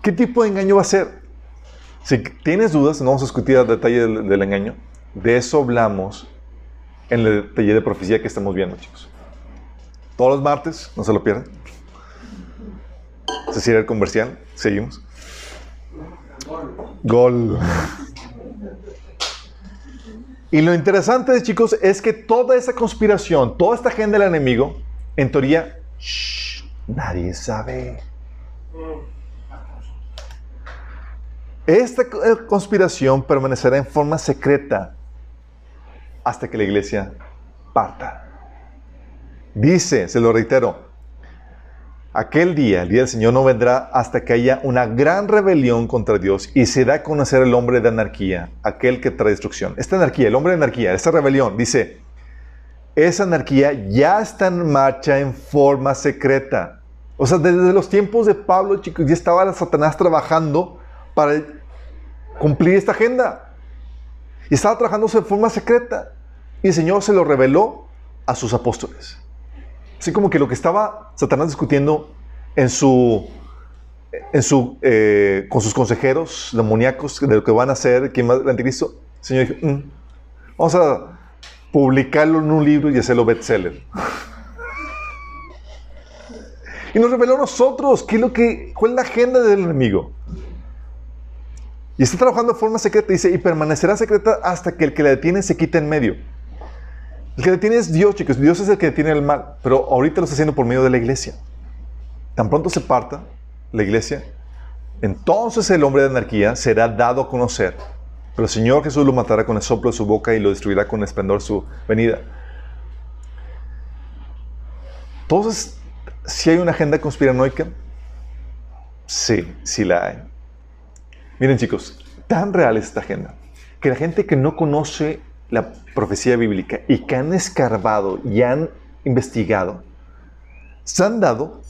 ¿Qué tipo de engaño va a ser? Si tienes dudas, no vamos a discutir el detalle del, engaño. De eso hablamos en el taller de profecía que estamos viendo, chicos. Todos los martes, no se lo pierdan. Se cierra el comercial, seguimos. Gol. Y lo interesante, chicos, es que toda esa conspiración, toda esta agenda del enemigo, en teoría, nadie sabe. Esta eh, conspiración permanecerá en forma secreta hasta que la iglesia parta. Dice, se lo reitero, aquel día, el día del Señor no vendrá hasta que haya una gran rebelión contra Dios y se da a conocer el hombre de anarquía, aquel que trae destrucción. Esta anarquía, el hombre de anarquía, esta rebelión, dice, esa anarquía ya está en marcha en forma secreta. O sea, desde los tiempos de Pablo, chicos, ya estaba Satanás trabajando para cumplir esta agenda. Y estaba trabajando de forma secreta. Y el Señor se lo reveló a sus apóstoles. Así como que lo que estaba Satanás discutiendo en su, en su, eh, con sus consejeros demoníacos de lo que van a hacer, quién va el anticristo, el Señor dijo, mm, vamos a publicarlo en un libro y hacerlo bestseller. [laughs] y nos reveló a nosotros qué es lo que, cuál es la agenda del enemigo. Y está trabajando de forma secreta, dice, y permanecerá secreta hasta que el que la detiene se quite en medio. El que detiene es Dios, chicos. Dios es el que detiene el mal, pero ahorita lo está haciendo por medio de la iglesia. Tan pronto se parta la iglesia, entonces el hombre de anarquía será dado a conocer. Pero el Señor Jesús lo matará con el soplo de su boca y lo destruirá con esplendor su venida. Entonces, si hay una agenda conspiranoica, sí, sí la hay. Miren chicos, tan real es esta agenda, que la gente que no conoce la profecía bíblica y que han escarbado y han investigado, se han dado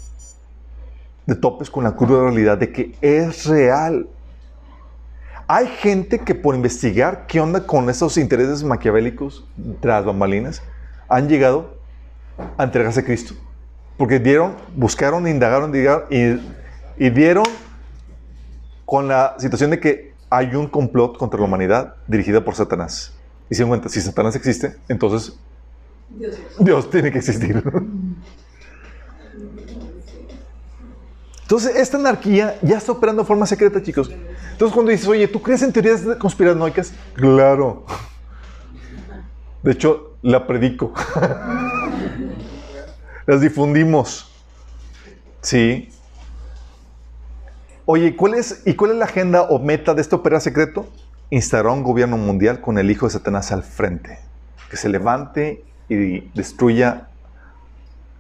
de topes con la cruda realidad de que es real. Hay gente que por investigar qué onda con esos intereses maquiavélicos tras bambalinas, han llegado a entregarse a Cristo. Porque dieron, buscaron, indagaron, y, y dieron con la situación de que hay un complot contra la humanidad dirigida por Satanás. Y se cuenta, si Satanás existe, entonces Dios, tiene que existir. Entonces, esta anarquía ya está operando de forma secreta, chicos. Entonces, cuando dices, oye, ¿tú crees en teorías conspiranoicas? Claro. De hecho, la predico. [laughs] Las difundimos. Sí. Oye, ¿cuál es, ¿y cuál es la agenda o meta de este operar secreto? Instaurar un gobierno mundial con el hijo de Satanás al frente, que se levante y destruya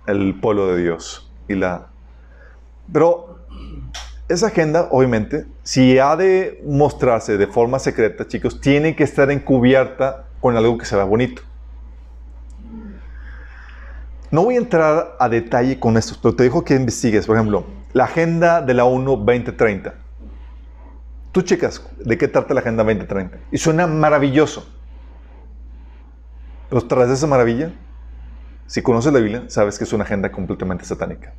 el pueblo de Dios. Y la... Pero esa agenda, obviamente, si ha de mostrarse de forma secreta, chicos, tiene que estar encubierta con algo que se vea bonito. No voy a entrar a detalle con esto, pero te dejo que investigues. Por ejemplo, la agenda de la ONU 2030. Tú checas de qué trata la agenda 2030 y suena maravilloso. Pero tras esa maravilla, si conoces la Biblia, sabes que es una agenda completamente satánica.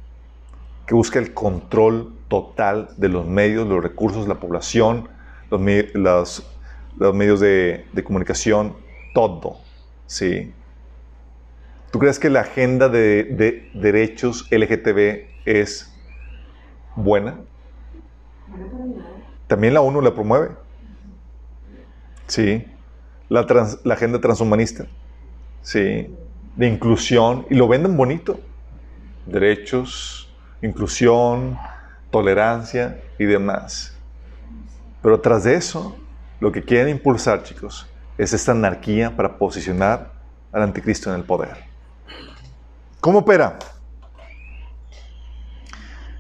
que busca el control total de los medios, los recursos, la población, los, medios de, comunicación, todo. ¿sí? ¿Tú crees que la agenda de, de derechos LGTB es buena? También la ONU la promueve. Sí. La, la agenda transhumanista. Sí. De inclusión. Y lo venden bonito. Derechos, inclusión, tolerancia y demás. Pero tras de eso, lo que quieren impulsar, chicos, es esta anarquía para posicionar al anticristo en el poder. ¿Cómo opera?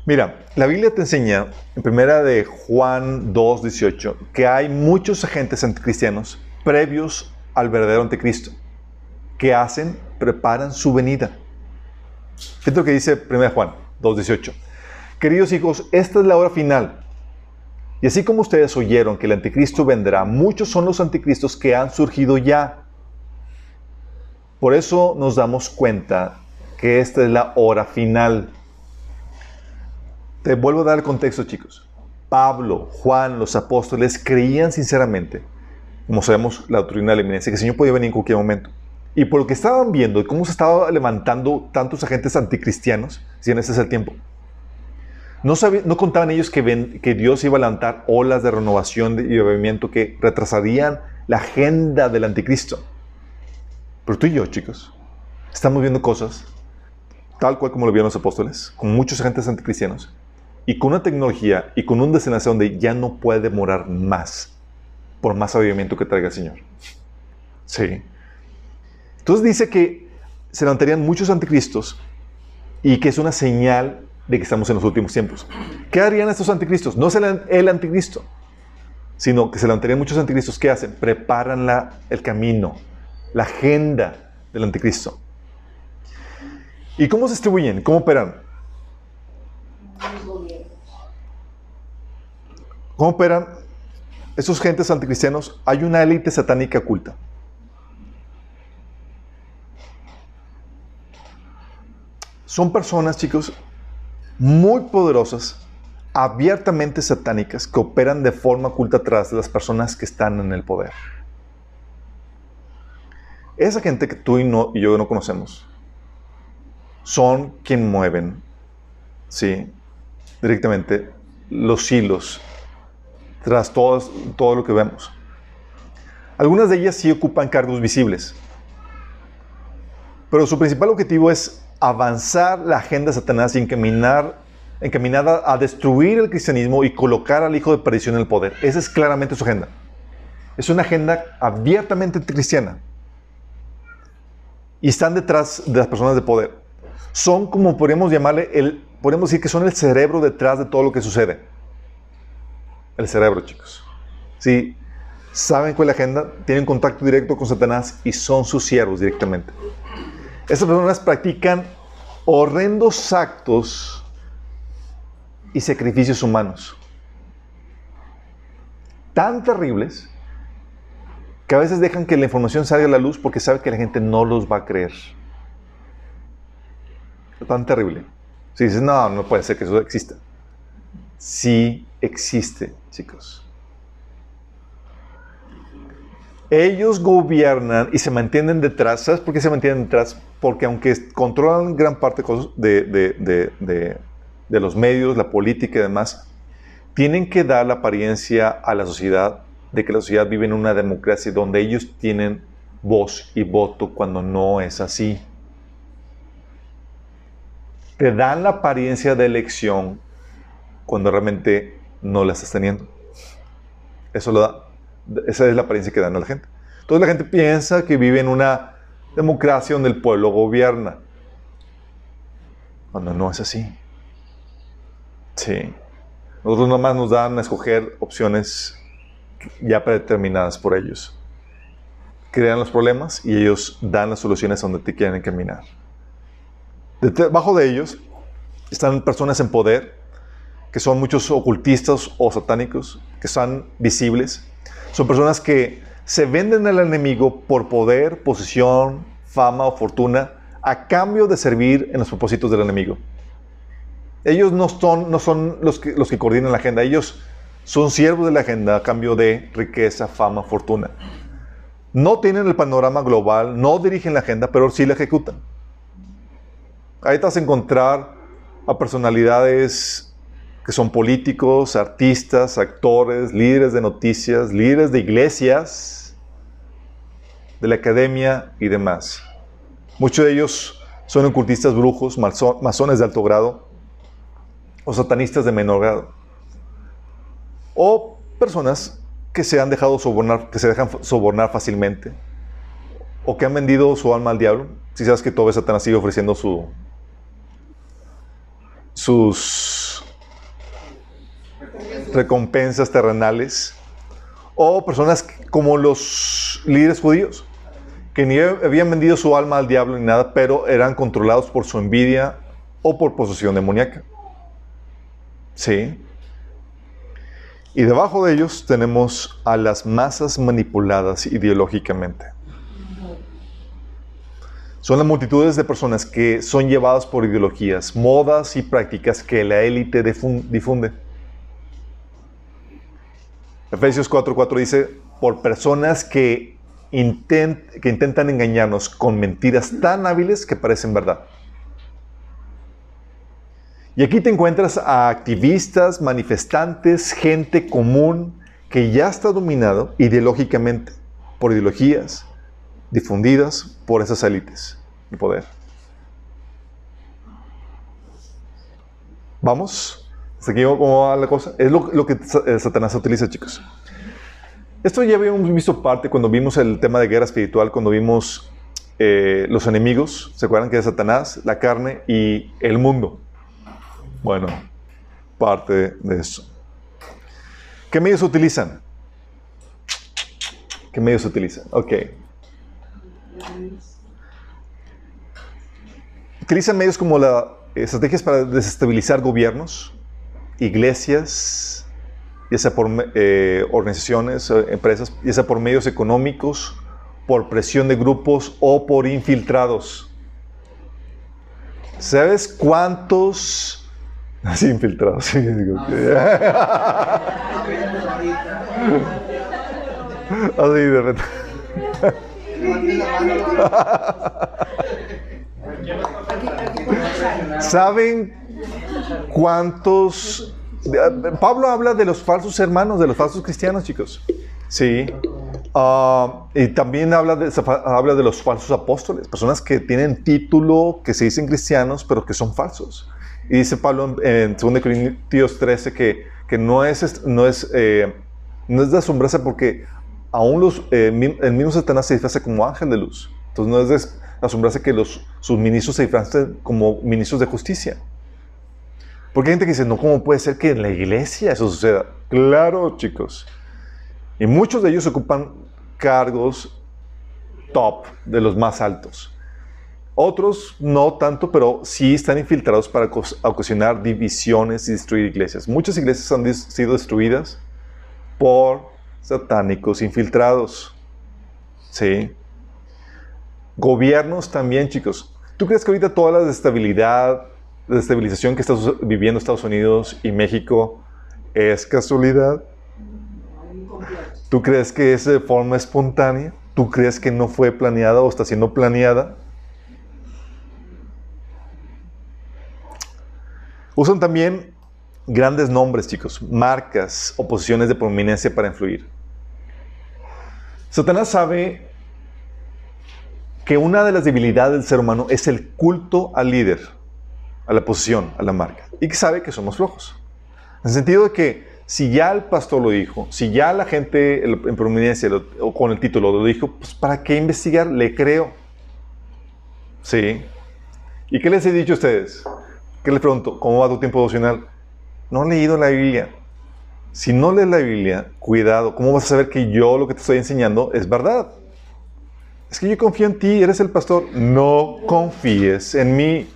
Mira, la Biblia te enseña, en primera de Juan 2, 18, que hay muchos agentes anticristianos previos al verdadero anticristo, que hacen, preparan su venida. Fíjate lo que dice 1 Juan 2, 18. Queridos hijos, esta es la hora final. Y así como ustedes oyeron que el anticristo vendrá, muchos son los anticristos que han surgido ya. Por eso nos damos cuenta que esta es la hora final. Te vuelvo a dar el contexto, chicos. Pablo, Juan, los apóstoles creían sinceramente, como sabemos la doctrina de la eminencia, que el Señor podía venir en cualquier momento. Y por lo que estaban viendo y cómo se estaba levantando tantos agentes anticristianos, si en ese es el tiempo, no, no contaban ellos que, que, Dios iba a levantar olas de renovación y de movimiento que retrasarían la agenda del anticristo. Pero tú y yo, chicos, estamos viendo cosas tal cual como lo vieron los apóstoles, con muchos agentes anticristianos, y con una tecnología y con un desenlace donde ya no puede demorar más, por más avivamiento que traiga el Señor. Sí. Entonces dice que se levantarían muchos anticristos y que es una señal de que estamos en los últimos tiempos. ¿Qué harían estos anticristos? No es el, anticristo, sino que se levantarían muchos anticristos. ¿Qué hacen? Preparan la, el camino, la agenda del anticristo. ¿Y cómo se distribuyen? ¿Cómo operan? ¿Cómo operan esos gentes anticristianos? Hay una élite satánica oculta. Son personas, chicos, muy poderosas, abiertamente satánicas, que operan de forma oculta tras las personas que están en el poder. Esa gente que tú y yo no conocemos, son quien mueven, ¿sí? Directamente los hilos tras todo, todo lo que vemos. Algunas de ellas sí ocupan cargos visibles, pero su principal objetivo es avanzar la agenda de Satanás y encaminar, encaminada a destruir el cristianismo y colocar al hijo de perdición en el poder. Esa es claramente su agenda. Es una agenda abiertamente cristiana. Y están detrás de las personas de poder son como podríamos llamarle, el, podemos decir que son el cerebro detrás de todo lo que sucede. El cerebro, chicos. Sí, saben cuál es la agenda, tienen contacto directo con Satanás y son sus siervos directamente. Estas personas practican horrendos actos y sacrificios humanos. Tan terribles que a veces dejan que la información salga a la luz porque saben que la gente no los va a creer tan terrible. Si dices, no, no puede ser que eso exista. Sí existe, chicos. Ellos gobiernan y se mantienen detrás. ¿Sabes por qué se mantienen detrás? Porque aunque controlan gran parte de, de, de, de los medios, la política y demás, tienen que dar la apariencia a la sociedad de que la sociedad vive en una democracia donde ellos tienen voz y voto cuando no es así te dan la apariencia de elección cuando realmente no la estás teniendo. Eso lo da. Esa es la apariencia que dan a la gente. Entonces la gente piensa que vive en una democracia donde el pueblo gobierna. Cuando no es así. Sí. Nosotros nomás nos dan a escoger opciones ya predeterminadas por ellos. Crean los problemas y ellos dan las soluciones donde te quieren encaminar. Debajo de ellos están personas en poder, que son muchos ocultistas o satánicos, que son visibles. Son personas que se venden al enemigo por poder, posición, fama o fortuna a cambio de servir en los propósitos del enemigo. Ellos no son, no son los, que, los que coordinan la agenda, ellos son siervos de la agenda a cambio de riqueza, fama, fortuna. No tienen el panorama global, no dirigen la agenda, pero sí la ejecutan. Ahí te vas a encontrar a personalidades que son políticos, artistas, actores, líderes de noticias, líderes de iglesias, de la academia y demás. Muchos de ellos son ocultistas brujos, masones de alto grado o satanistas de menor grado. O personas que se han dejado sobornar, que se dejan sobornar fácilmente o que han vendido su alma al diablo. Si sabes que todo Satanás sigue ofreciendo su, sus recompensas terrenales, o personas como los líderes judíos, que ni habían vendido su alma al diablo ni nada, pero eran controlados por su envidia o por posesión demoníaca. Sí. Y debajo de ellos tenemos a las masas manipuladas ideológicamente. Son las multitudes de personas que son llevadas por ideologías, modas y prácticas que la élite difunde. Efesios 4:4 dice, por personas que, que intentan engañarnos con mentiras tan hábiles que parecen verdad. Y aquí te encuentras a activistas, manifestantes, gente común que ya está dominado ideológicamente por ideologías, difundidas por esas élites y poder. ¿Vamos? ¿Hasta aquí cómo va la cosa? Es lo, que eh, Satanás utiliza, chicos. Esto ya habíamos visto parte cuando vimos el tema de guerra espiritual, cuando vimos eh, los enemigos. ¿Se acuerdan que es Satanás, la carne y el mundo? Bueno, parte de eso. ¿Qué medios utilizan? ¿Qué medios utilizan? Ok. Utilizan medios como la, estrategias para desestabilizar gobiernos, iglesias, ya sea por eh, organizaciones, eh, empresas, ya sea por medios económicos, por presión de grupos o por infiltrados. ¿Sabes cuántos... [laughs] Así infiltrados, [laughs] sí, digo. Así [laughs] de repente. ¿Saben cuántos... Pablo habla de los falsos hermanos, de los falsos cristianos, chicos. Sí. Ah, y también habla de, habla de los falsos apóstoles, personas que tienen título, que se dicen cristianos, pero que son falsos. Y dice Pablo en, 2 Corintios 13 que, que no es, no es, eh, no es de asombrarse porque aún los, eh, el mismo Satanás se disfraza como ángel de luz. Entonces no es de asombrarse que los, sus ministros se disfracen como ministros de justicia. Porque hay gente que dice, no, ¿cómo puede ser que en la iglesia eso suceda? Claro, chicos. Y muchos de ellos ocupan cargos top, de los más altos. Otros no tanto, pero sí están infiltrados para ocasionar divisiones y destruir iglesias. Muchas iglesias han sido destruidas por satánicos infiltrados. Sí. Gobiernos también, chicos. ¿Tú crees que ahorita toda la desestabilidad, desestabilización que está viviendo Estados Unidos y México es casualidad? ¿Tú crees que es de forma espontánea? ¿Tú crees que no fue planeada o está siendo planeada? Usan también grandes nombres, chicos, marcas o posiciones de prominencia para influir. Satanás sabe que una de las debilidades del ser humano es el culto al líder, a la posición, a la marca, y que sabe que somos flojos. En el sentido de que si ya el pastor lo dijo, si ya la gente en prominencia o con el título lo dijo, pues ¿para qué investigar? Le creo. ¿Sí? ¿Y qué les he dicho a ustedes? ¿Qué les pregunto? ¿Cómo va tu tiempo devocional? No han leído la Biblia. Si no lees la Biblia, cuidado, ¿cómo vas a saber que yo lo que te estoy enseñando es verdad? Es que yo confío en ti, eres el pastor. No confíes en mí.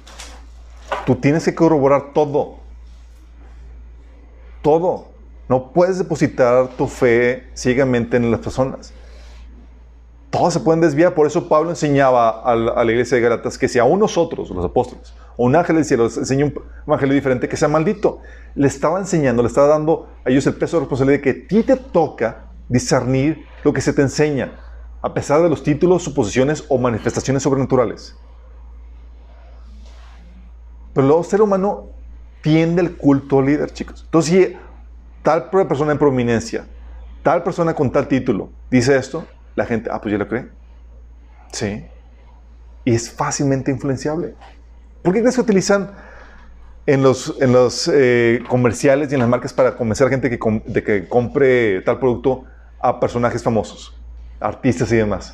Tú tienes que corroborar todo. Todo. No puedes depositar tu fe ciegamente en las personas. Todos se pueden desviar. Por eso Pablo enseñaba a la, iglesia de Galatas que si aún nosotros, los apóstoles, o un ángel del cielo enseña un evangelio diferente que sea maldito. Le estaba enseñando, le estaba dando a ellos el peso de responsabilidad de que a ti te toca discernir lo que se te enseña, a pesar de los títulos, suposiciones o manifestaciones sobrenaturales. Pero el ser humano tiende el culto al líder, chicos. Entonces, si tal persona en prominencia, tal persona con tal título dice esto, la gente, ah, pues ya lo cree. Sí. Y es fácilmente influenciable. ¿Por qué crees que utilizan en los, en los eh, comerciales y en las marcas para convencer a gente que de que compre tal producto a personajes famosos, artistas y demás?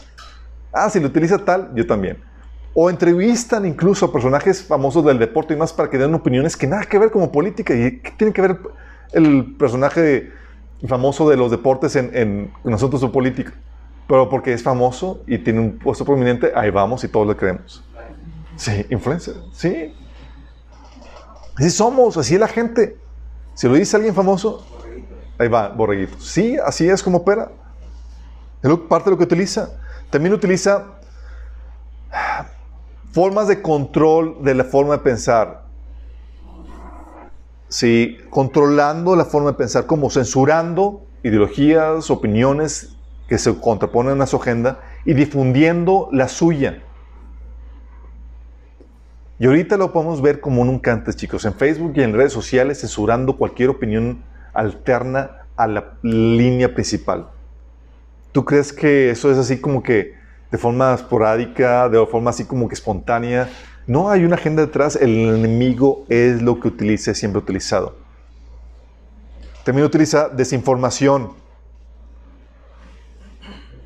Ah, si lo utiliza tal, yo también. O entrevistan incluso a personajes famosos del deporte y más para que den opiniones que nada que ver como política. ¿Y qué tiene que ver el personaje famoso de los deportes en, en, en asuntos de política? Pero porque es famoso y tiene un puesto prominente, ahí vamos y todos le creemos. Sí, influencer, sí. Así somos, así es la gente. Si lo dice alguien famoso, ahí va, borreguito. Sí, así es como opera. Es parte de lo que utiliza. También utiliza formas de control de la forma de pensar. Sí, controlando la forma de pensar, como censurando ideologías, opiniones que se contraponen a su agenda y difundiendo la suya. Y ahorita lo podemos ver como nunca antes, chicos, en Facebook y en redes sociales censurando cualquier opinión alterna a la línea principal. ¿Tú crees que eso es así como que de forma esporádica, de forma así como que espontánea? No hay una agenda detrás, el enemigo es lo que utiliza, siempre utilizado. También utiliza desinformación.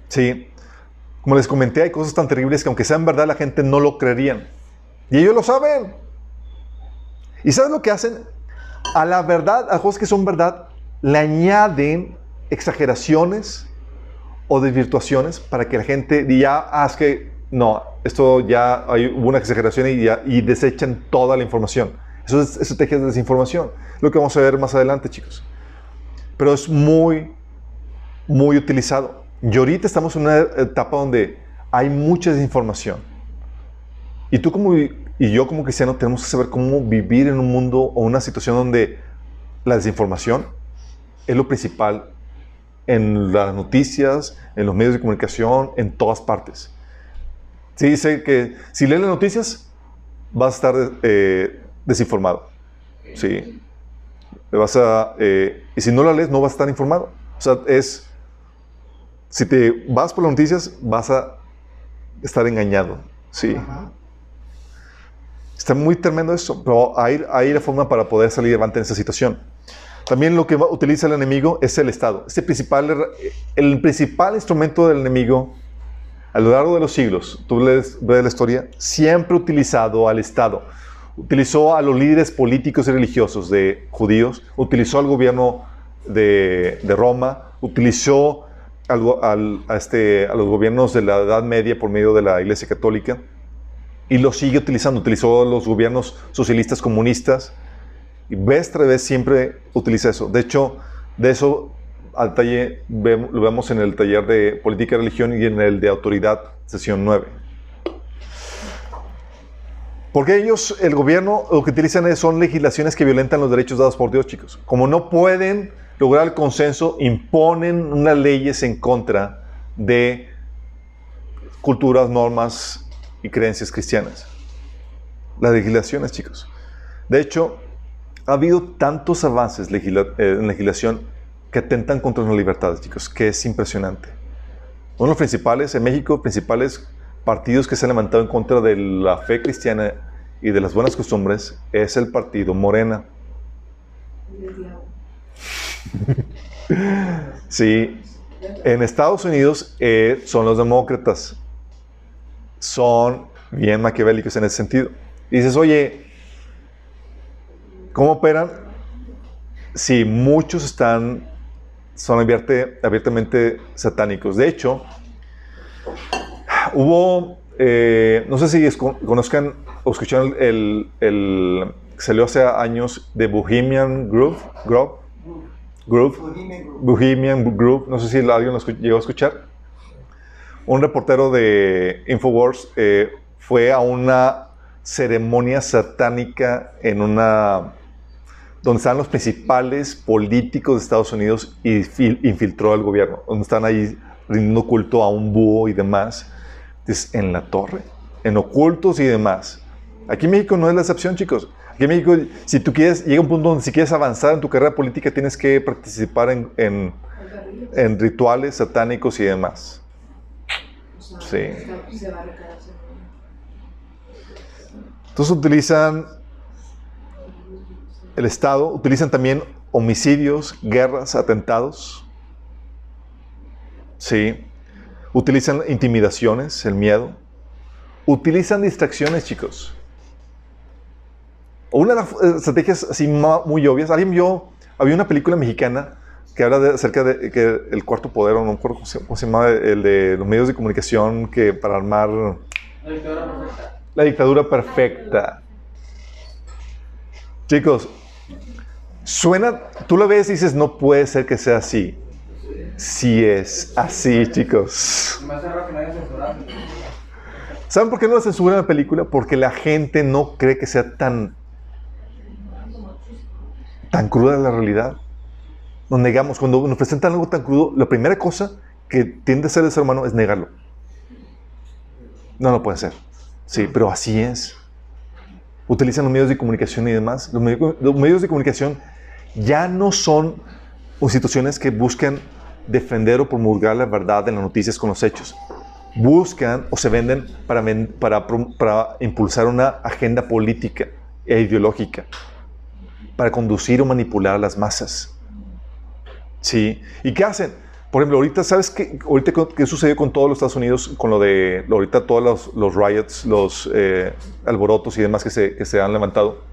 Sí, como les comenté, hay cosas tan terribles que aunque sean verdad, la gente no lo creerían. Y ellos lo saben. ¿Y sabes lo que hacen? A la verdad, a cosas que son verdad, le añaden exageraciones o desvirtuaciones para que la gente diga, ah, es que no, esto ya hay, hubo una exageración y, ya, y desechan toda la información. Eso es estrategia de desinformación. Lo que vamos a ver más adelante, chicos. Pero es muy, muy utilizado. Y ahorita estamos en una etapa donde hay mucha desinformación. Y tú como y yo como cristiano tenemos que saber cómo vivir en un mundo o una situación donde la desinformación es lo principal en las noticias, en los medios de comunicación, en todas partes. Se dice que si lees las noticias vas a estar eh, desinformado. Sí. Vas a, eh, y si no la lees no vas a estar informado. O sea, es si te vas por las noticias, vas a estar engañado. Sí. Está muy tremendo eso, pero hay, hay la forma para poder salir adelante en esa situación. También lo que utiliza el enemigo es el Estado. Este principal, el principal instrumento del enemigo a lo largo de los siglos, tú ves la historia, siempre utilizado al Estado. Utilizó a los líderes políticos y religiosos de judíos, utilizó al gobierno de, Roma, utilizó a, este, a los gobiernos de la Edad Media por medio de la Iglesia Católica y lo sigue utilizando. Utilizó los gobiernos socialistas comunistas y tras vez siempre utiliza eso. De hecho, de eso al taller, lo vemos en el taller de política y religión y en el de autoridad, sesión 9. Porque ellos, el gobierno, lo que utilizan son legislaciones que violentan los derechos dados por Dios, chicos. Como no pueden lograr el consenso, imponen unas leyes en contra de culturas, normas y creencias cristianas. Las legislaciones, chicos. De hecho, ha habido tantos avances eh, en legislación que atentan contra las libertades, chicos, que es impresionante. Uno de los principales, en México, principales partidos que se han levantado en contra de la fe cristiana y de las buenas costumbres es el partido Morena. [laughs] sí, en Estados Unidos eh, son los demócratas. Son bien maquiavélicos en ese sentido. Y dices, oye, ¿cómo operan? Si muchos están, son abiertamente satánicos. De hecho, hubo, eh, no sé si conozcan o escucharon el, el, salió hace años de Bohemian Groove, Groove Group, Bohemian Group, no sé si alguien lo llegó a escuchar. Un reportero de Infowars eh, fue a una ceremonia satánica en una donde están los principales políticos de Estados Unidos y infiltró al gobierno, donde están ahí rindiendo culto a un búho y demás, es en la torre, en ocultos y demás. Aquí en México no es la excepción, chicos. Aquí en México, si tú quieres, llega un punto donde si quieres avanzar en tu carrera política, tienes que participar en, en, en rituales satánicos y demás. Sí. Entonces utilizan el Estado, utilizan también homicidios, guerras, atentados. Sí. Utilizan intimidaciones, el miedo. Utilizan distracciones, chicos. Una de las estrategias así muy obvias, alguien vio, había una película mexicana que habla de, acerca de que el cuarto poder, o no me acuerdo cómo se, llama, el de los medios de comunicación que para armar... La dictadura perfecta. La dictadura perfecta. Chicos, suena, tú lo ves y dices, no puede ser que sea así. Sí es así, chicos. ¿Saben por qué no la censuran la película? Porque la gente no cree que sea tan, tan cruda la realidad nos negamos. Cuando nos presentan algo tan crudo, la primera cosa que tiende a ser el ser humano es negarlo. No lo puede ser. Sí, pero así es. Utilizan los medios de comunicación y demás. Los, medios de comunicación ya no son instituciones que buscan defender o promulgar la verdad de las noticias con los hechos. Buscan o se venden para, para, impulsar una agenda política e ideológica, para conducir o manipular a las masas. Sí. ¿Y qué hacen? Por ejemplo, ahorita, ¿sabes qué, ahorita qué sucedió con todos los Estados Unidos, con lo de, ahorita todos los, los riots, los eh, alborotos y demás que se, se han levantado?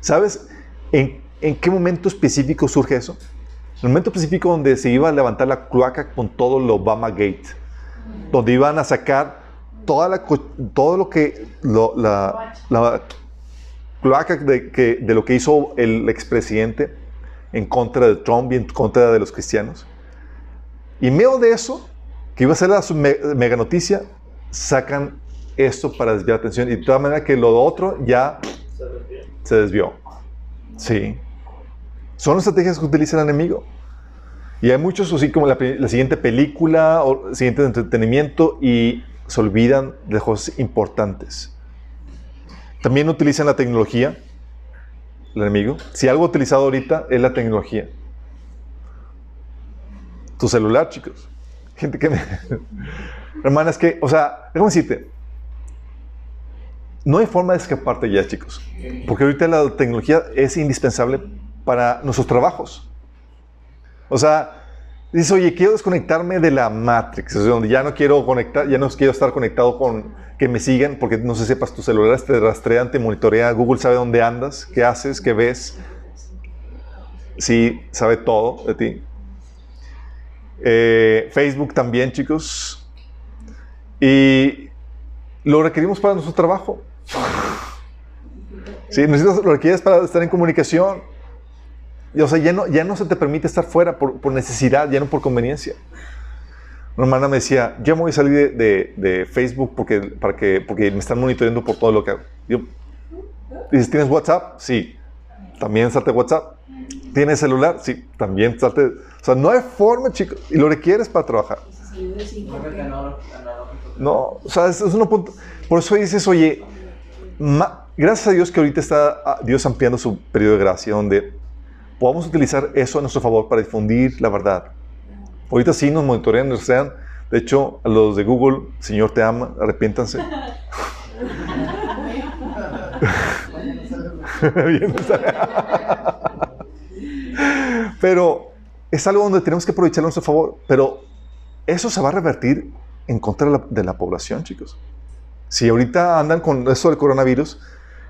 ¿Sabes en, en, qué momento específico surge eso? El momento específico donde se iba a levantar la cloaca con todo el Obama Gate, donde iban a sacar toda la, todo lo que, la, la cloaca de, que, de lo que hizo el expresidente en contra de Trump y en contra de los cristianos. Y medio de eso, que iba a ser la mega noticia, sacan esto para desviar la atención. Y de todas maneras que lo otro ya se desvió. Sí. Son estrategias que utiliza el enemigo. Y hay muchos, así como la, siguiente película o el siguiente entretenimiento, y se olvidan de cosas importantes. También utilizan la tecnología el enemigo. Si algo utilizado ahorita es la tecnología. Tu celular, chicos. Gente que me... [laughs] Hermanas, que, o sea, déjame decirte, no hay forma de escaparte ya, chicos. Porque ahorita la tecnología es indispensable para nuestros trabajos. O sea, dices, oye, quiero desconectarme de la Matrix, donde ya no quiero conectar, ya no quiero estar conectado con que me sigan, porque no sé sepas, tu celular te rastrean, te monitorea, Google sabe dónde andas, qué haces, qué ves. Sí, sabe todo de ti. Eh, Facebook también, chicos. Y lo requerimos para nuestro trabajo. Sí, necesitas, lo requieres para estar en comunicación. Y, o sea, ya no, ya no se te permite estar fuera por, necesidad, ya no por conveniencia. Una hermana me decía, yo me voy a salir de, Facebook porque, para que, porque me están monitoreando por todo lo que hago. Yo, dices, ¿tienes WhatsApp? Sí. ¿También salte WhatsApp? ¿Tienes celular? Sí. También salte... O sea, no hay forma, chicos. Y lo requieres para trabajar. No, o sea, es, es un punto. Por eso dices, oye, gracias a Dios que ahorita está ah, Dios ampliando su periodo de gracia, donde podamos utilizar eso a nuestro favor para difundir la verdad. Ahorita sí nos monitorean, nos sean. De hecho, a los de Google, Señor te ama, arrepiéntanse. [laughs] pero es algo donde tenemos que aprovecharlo a nuestro favor. Pero eso se va a revertir en contra de la, de la población, chicos. Si ahorita andan con eso del coronavirus,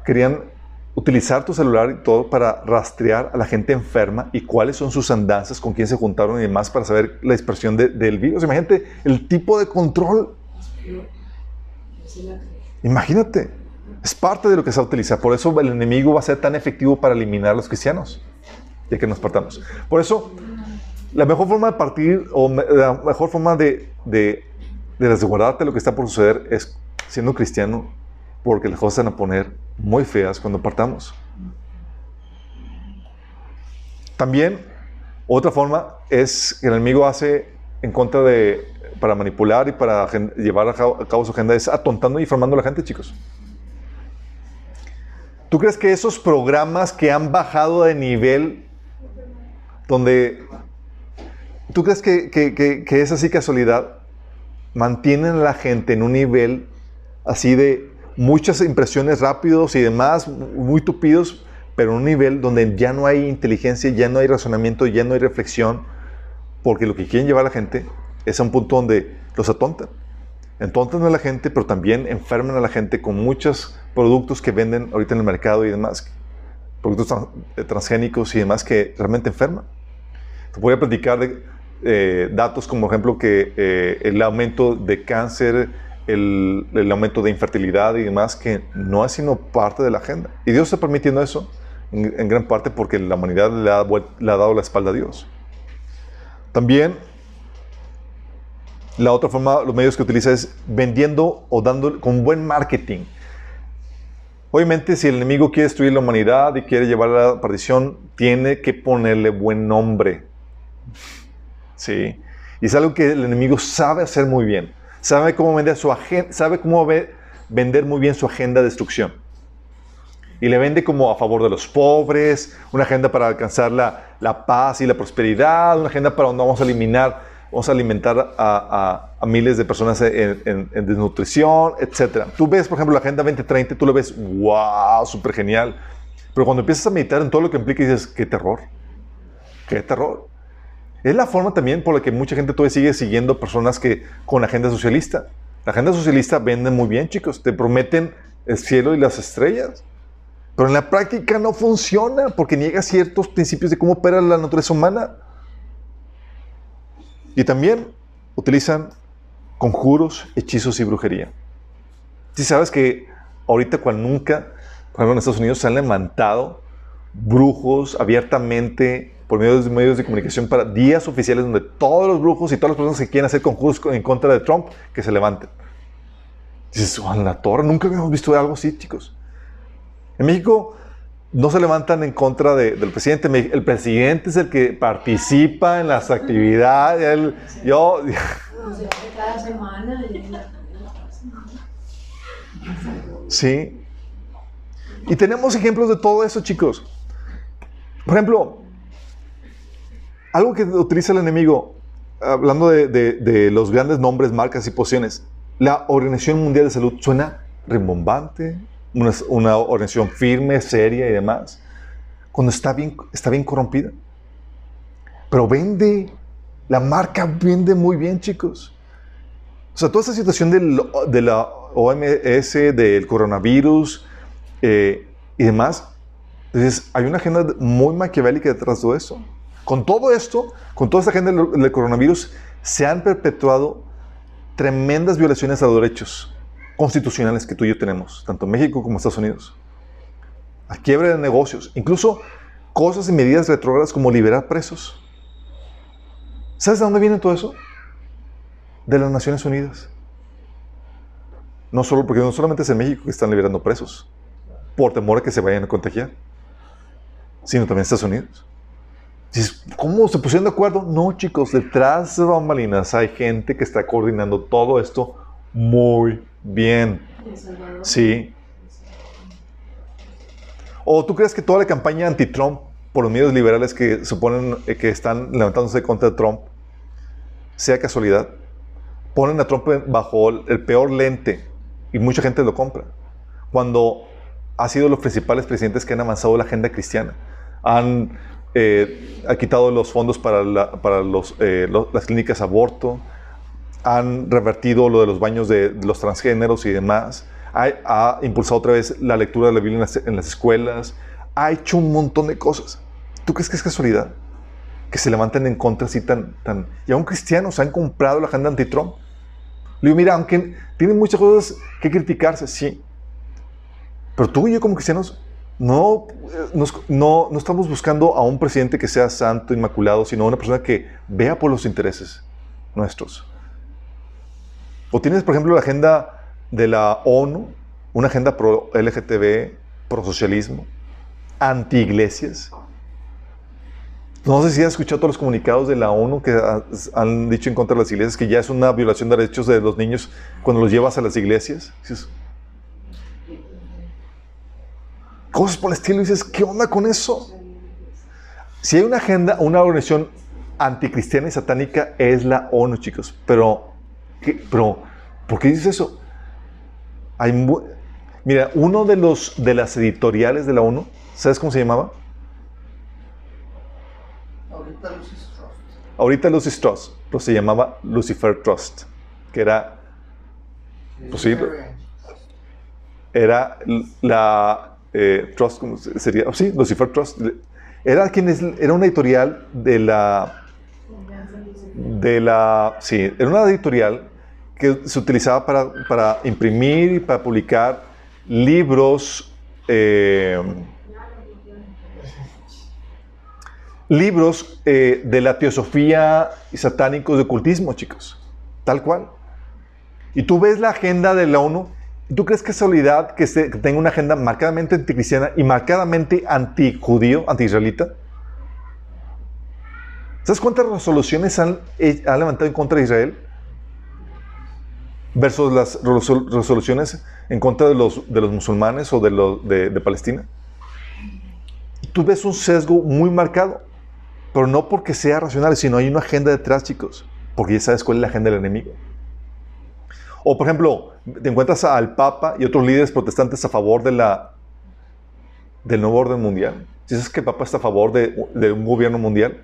querían utilizar tu celular y todo para rastrear a la gente enferma y cuáles son sus andanzas, con quién se juntaron y demás para saber la dispersión del virus. Imagínate el tipo de control. Imagínate. Es parte de lo que se va a utilizar. Por eso el enemigo va a ser tan efectivo para eliminar a los cristianos, ya que nos partamos. Por eso, la mejor forma de partir o la mejor forma de, de, de resguardarte lo que está por suceder es siendo cristiano porque las cosas van a poner muy feas cuando partamos. También, otra forma es que el enemigo hace en contra de, para manipular y para llevar a cabo, su agenda, es atontando y informando a la gente, chicos. ¿Tú crees que esos programas que han bajado de nivel, donde... ¿Tú crees que, que es así casualidad? Mantienen a la gente en un nivel así de muchas impresiones rápidos y demás, muy tupidos, pero en un nivel donde ya no hay inteligencia, ya no hay razonamiento, ya no hay reflexión, porque lo que quieren llevar a la gente es a un punto donde los atontan. Entontan a la gente, pero también enferman a la gente con muchos productos que venden ahorita en el mercado y demás, productos eh, transgénicos y demás que realmente enferman. Te voy a platicar de eh, datos como, ejemplo, que eh, el aumento de cáncer, el, aumento de infertilidad y demás, que no es sino parte de la agenda. Y Dios está permitiendo eso en, gran parte porque la humanidad le ha, le ha, dado la espalda a Dios. También, la otra forma, los medios que utiliza es vendiendo o dando con buen marketing. Obviamente, si el enemigo quiere destruir la humanidad y quiere llevar a la perdición, tiene que ponerle buen nombre. Sí. Y es algo que el enemigo sabe hacer muy bien sabe cómo vender su sabe cómo vender muy bien su agenda de destrucción. Y le vende como a favor de los pobres, una agenda para alcanzar la, paz y la prosperidad, una agenda para donde vamos a eliminar, vamos a alimentar a, miles de personas en, desnutrición, etc. Tú ves, por ejemplo, la Agenda 2030, tú lo ves, wow, súper genial. Pero cuando empiezas a meditar en todo lo que implica, dices, qué terror, qué terror. Es la forma también por la que mucha gente todavía sigue siguiendo personas que con agenda socialista. La agenda socialista vende muy bien, chicos. Te prometen el cielo y las estrellas. Pero en la práctica no funciona porque niega ciertos principios de cómo opera la naturaleza humana. Y también utilizan conjuros, hechizos y brujería. Si sabes que ahorita cuando nunca, por ejemplo en Estados Unidos, se han levantado brujos abiertamente por medio de medios de comunicación para días oficiales donde todos los brujos y todas las personas que quieren hacer conjuros en contra de Trump, que se levanten. Dices, Juan la torre, nunca habíamos visto algo así, chicos. En México no se levantan en contra del presidente. El presidente es el que participa en las actividades. yo. [laughs] Sí. Y tenemos ejemplos de todo eso, chicos. Por ejemplo, algo que utiliza el enemigo, hablando de, los grandes nombres, marcas y pociones, la Organización Mundial de Salud suena rimbombante, una, organización firme, seria y demás, cuando está bien, está bien corrompida. Pero vende, la marca vende muy bien, chicos. O sea, toda esta situación de la OMS, del coronavirus eh, y demás, entonces hay una agenda muy maquiavélica detrás de todo eso. Con todo esto, con toda esta agenda del coronavirus, se han perpetuado tremendas violaciones a los derechos constitucionales que tú y yo tenemos, tanto en México como en Estados Unidos. A quiebre de negocios, incluso cosas y medidas retrógradas como liberar presos. ¿Sabes de dónde viene todo eso? De las Naciones Unidas. No solo, porque no solamente es en México que están liberando presos, por temor a que se vayan a contagiar, sino también en Estados Unidos. ¿Cómo se pusieron de acuerdo? No, chicos, detrás de bambalinas hay gente que está coordinando todo esto muy bien. Sí. ¿O tú crees que toda la campaña anti-Trump por los medios liberales que suponen eh, que están levantándose contra Trump sea casualidad? Ponen a Trump bajo el peor lente y mucha gente lo compra. Cuando ha sido los principales presidentes que han avanzado la agenda cristiana. Han eh, ha quitado los fondos para, eh, las clínicas aborto, han revertido lo de los baños de, los transgéneros y demás, ha, impulsado otra vez la lectura de la Biblia en las, escuelas, ha hecho un montón de cosas. ¿Tú crees que es casualidad? Que se levanten en contra así tan... tan... Y aún cristianos han comprado la agenda anti-Trump. Le digo, mira, aunque tienen muchas cosas que criticarse, sí. Pero tú y yo como cristianos no, no, no, estamos buscando a un presidente que sea santo, inmaculado, sino una persona que vea por los intereses nuestros. O tienes, por ejemplo, la agenda de la ONU, una agenda pro LGTB, pro socialismo, anti iglesias. No sé si has escuchado todos los comunicados de la ONU que han dicho en contra de las iglesias que ya es una violación de derechos de los niños cuando los llevas a las iglesias. Cosas por el estilo. Y dices, ¿qué onda con eso? Si hay una agenda, una organización anticristiana y satánica, es la ONU, chicos. Pero, ¿qué? pero ¿por qué dices eso? Hay, mira, uno de, los, de las editoriales de la ONU, ¿sabes cómo se llamaba? Ahorita Lucy Trust. Ahorita Lucy Trust, pero se llamaba Lucifer Trust, que era, pues era la eh, Trust, ¿cómo sería? Oh, sí, Lucifer Trust. Era, quien era una editorial de la, de la, sí, era una editorial que se utilizaba para, para imprimir y para publicar libros, eh, libros eh, de la teosofía y satánicos de ocultismo, chicos. Tal cual. Y tú ves la agenda de la ONU, ¿tú crees que es solidaridad que, que tenga una agenda marcadamente anticristiana y marcadamente antijudío, anti-israelita? ¿Sabes cuántas resoluciones han, han, levantado en contra de Israel? Versus las resoluciones en contra de los, de los musulmanes o de, los, de, de Palestina. Tú ves un sesgo muy marcado. Pero no porque sea racional, sino hay una agenda detrás, chicos. Porque ya sabes cuál es la agenda del enemigo. O, por ejemplo, te encuentras al Papa y otros líderes protestantes a favor de la, del nuevo orden mundial. ¿Sabes que el Papa está a favor de, de un gobierno mundial?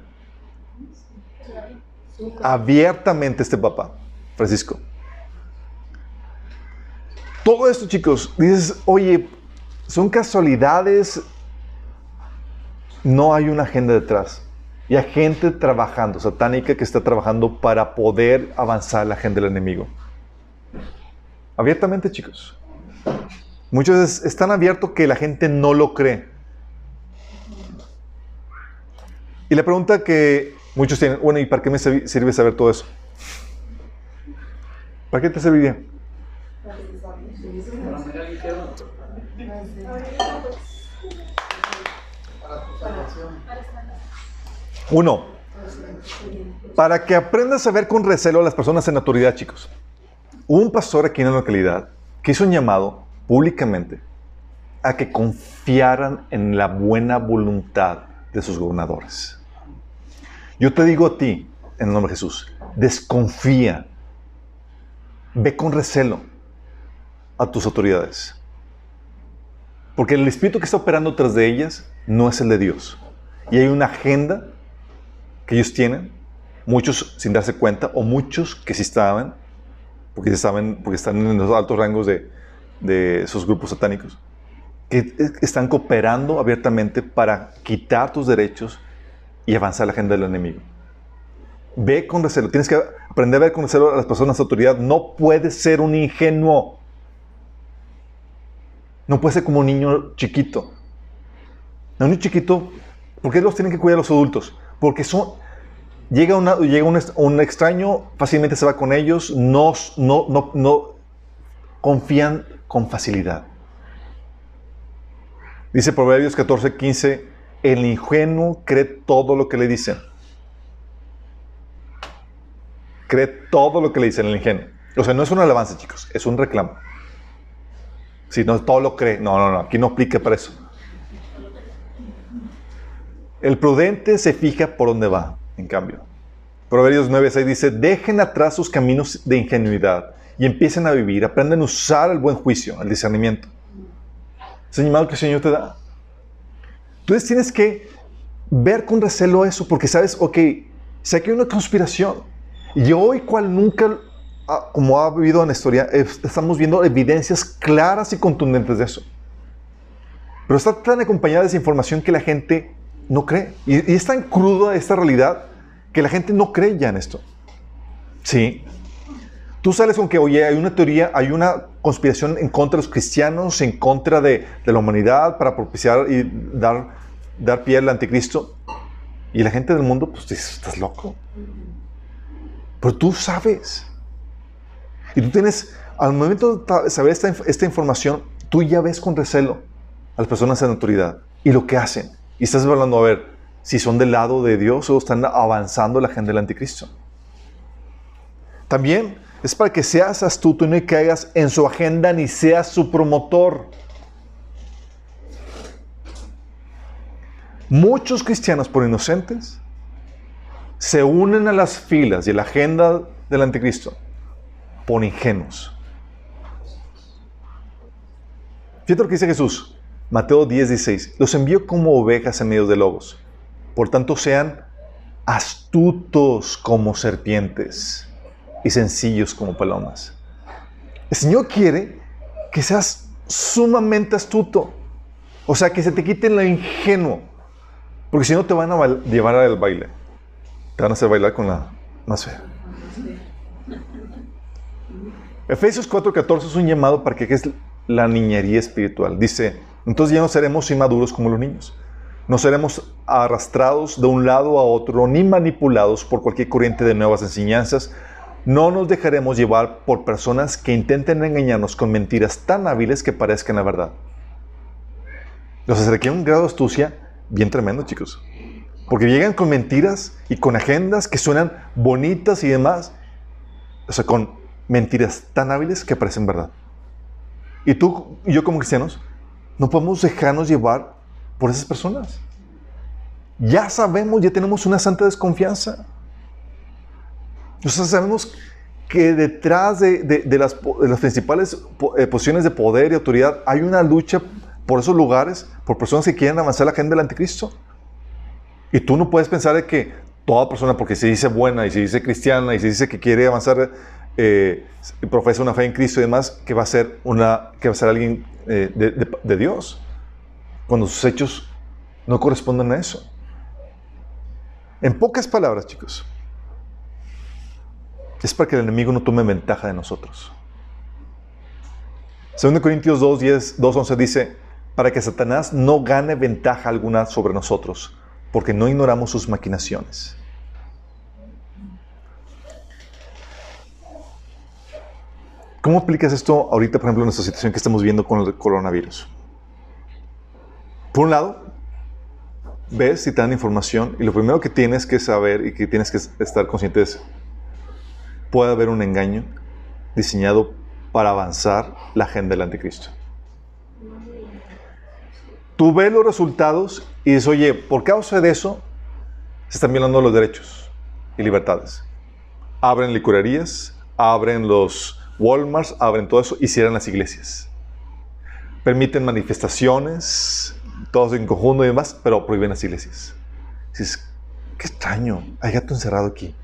Abiertamente este Papa, Francisco. Todo esto, chicos, dices, oye, son casualidades, no hay una agenda detrás. Y hay gente trabajando, satánica, que está trabajando para poder avanzar la agenda del enemigo. Abiertamente, chicos. Muchas veces es tan abierto que la gente no lo cree. Y la pregunta que muchos tienen, bueno, ¿y para qué me sirve saber todo eso? ¿Para qué te serviría? Uno, para que aprendas a ver con recelo a las personas en autoridad, chicos. Un pastor aquí en la localidad que hizo un llamado públicamente a que confiaran en la buena voluntad de sus gobernadores. Yo te digo a ti, en el nombre de Jesús, desconfía, ve con recelo a tus autoridades. Porque el espíritu que está operando tras de ellas no es el de Dios. Y hay una agenda que ellos tienen, muchos sin darse cuenta, o muchos que sí estaban, porque, saben, porque están en los altos rangos de, de esos grupos satánicos, que están cooperando abiertamente para quitar tus derechos y avanzar la agenda del enemigo. Ve con recelo, tienes que aprender a ver con recelo a las personas de autoridad. No puedes ser un ingenuo. No puedes ser como un niño chiquito. Un niño chiquito, ¿por qué los tienen que cuidar los adultos? Porque son, llega, una, un, extraño, fácilmente se va con ellos, no, no, confían con facilidad. Dice Proverbios 14, 15, el ingenuo cree todo lo que le dicen. Cree todo lo que le dicen el ingenuo. O sea, no es un alabanza, chicos, es un reclamo. Si no, todo lo cree. No, no, no, aquí no aplica para eso. El prudente se fija por dónde va, en cambio. Proverbios 9:6 dice, dejen atrás sus caminos de ingenuidad y empiecen a vivir, aprenden a usar el buen juicio, el discernimiento. Es el llamado que el Señor te da. Entonces tienes que ver con recelo eso, porque sabes, ok, sé que hay una conspiración. Y hoy, cual nunca, ah, como ha vivido en la historia, estamos viendo evidencias claras y contundentes de eso. Pero está tan acompañada de esa información que la gente no cree. Y, es tan cruda esta realidad que la gente no cree ya en esto. Sí. Tú sales con que, oye, hay una teoría, hay una conspiración en contra de los cristianos, en contra de, la humanidad, para propiciar y dar, dar pie al anticristo. Y la gente del mundo, pues dice, estás loco. Pero tú sabes. Y tú tienes, al momento de saber esta, esta información, tú ya ves con recelo a las personas en autoridad y lo que hacen. Y estás hablando a ver si son del lado de Dios o están avanzando la agenda del anticristo. También es para que seas astuto y no caigas en su agenda ni seas su promotor. Muchos cristianos, por inocentes, se unen a las filas y a la agenda del anticristo por ingenuos. Fíjate lo que dice Jesús, Mateo 10, 16. Los envío como ovejas en medio de lobos. Por tanto, sean astutos como serpientes y sencillos como palomas. El Señor quiere que seas sumamente astuto. O sea, que se te quite lo ingenuo. Porque si no, te van a llevar al baile. Te van a hacer bailar con la más fea. Efesios 4:14 es un llamado para que es la niñería espiritual. Dice, entonces ya no seremos inmaduros como los niños. No seremos arrastrados de un lado a otro ni manipulados por cualquier corriente de nuevas enseñanzas. No nos dejaremos llevar por personas que intenten engañarnos con mentiras tan hábiles que parezcan la verdad. Se requiere un grado de astucia bien tremendo, chicos. Porque llegan con mentiras y con agendas que suenan bonitas y demás. O sea, con mentiras tan hábiles que parecen verdad. Y tú y yo como cristianos no podemos dejarnos llevar por esas personas. Ya sabemos, ya tenemos una santa desconfianza. Nosotros sabemos que detrás de, las, principales eh, posiciones de poder y autoridad hay una lucha por esos lugares, por personas que quieren avanzar la agenda del anticristo. Y tú no puedes pensar de que toda persona, porque se dice buena y se dice cristiana y se dice que quiere avanzar, eh, profesa una fe en Cristo y demás, que va a ser, una, que va a ser alguien eh, de Dios, cuando sus hechos no corresponden a eso. En pocas palabras, chicos, es para que el enemigo no tome ventaja de nosotros. 2 Corintios 2, 10, 2, 11 dice, para que Satanás no gane ventaja alguna sobre nosotros, porque no ignoramos sus maquinaciones. ¿Cómo aplicas esto ahorita, por ejemplo, en esta situación que estamos viendo con el coronavirus? Por un lado, ves si te dan información y lo primero que tienes que saber y que tienes que estar consciente es, puede haber un engaño diseñado para avanzar la agenda del anticristo. Tú ves los resultados y dices, oye, por causa de eso se están violando los derechos y libertades. Abren licorerías, abren los Walmarts, abren todo eso y cierran las iglesias. Permiten manifestaciones, todos en conjunto y demás, pero prohíben las iglesias. Dices, qué extraño, hay gato encerrado aquí.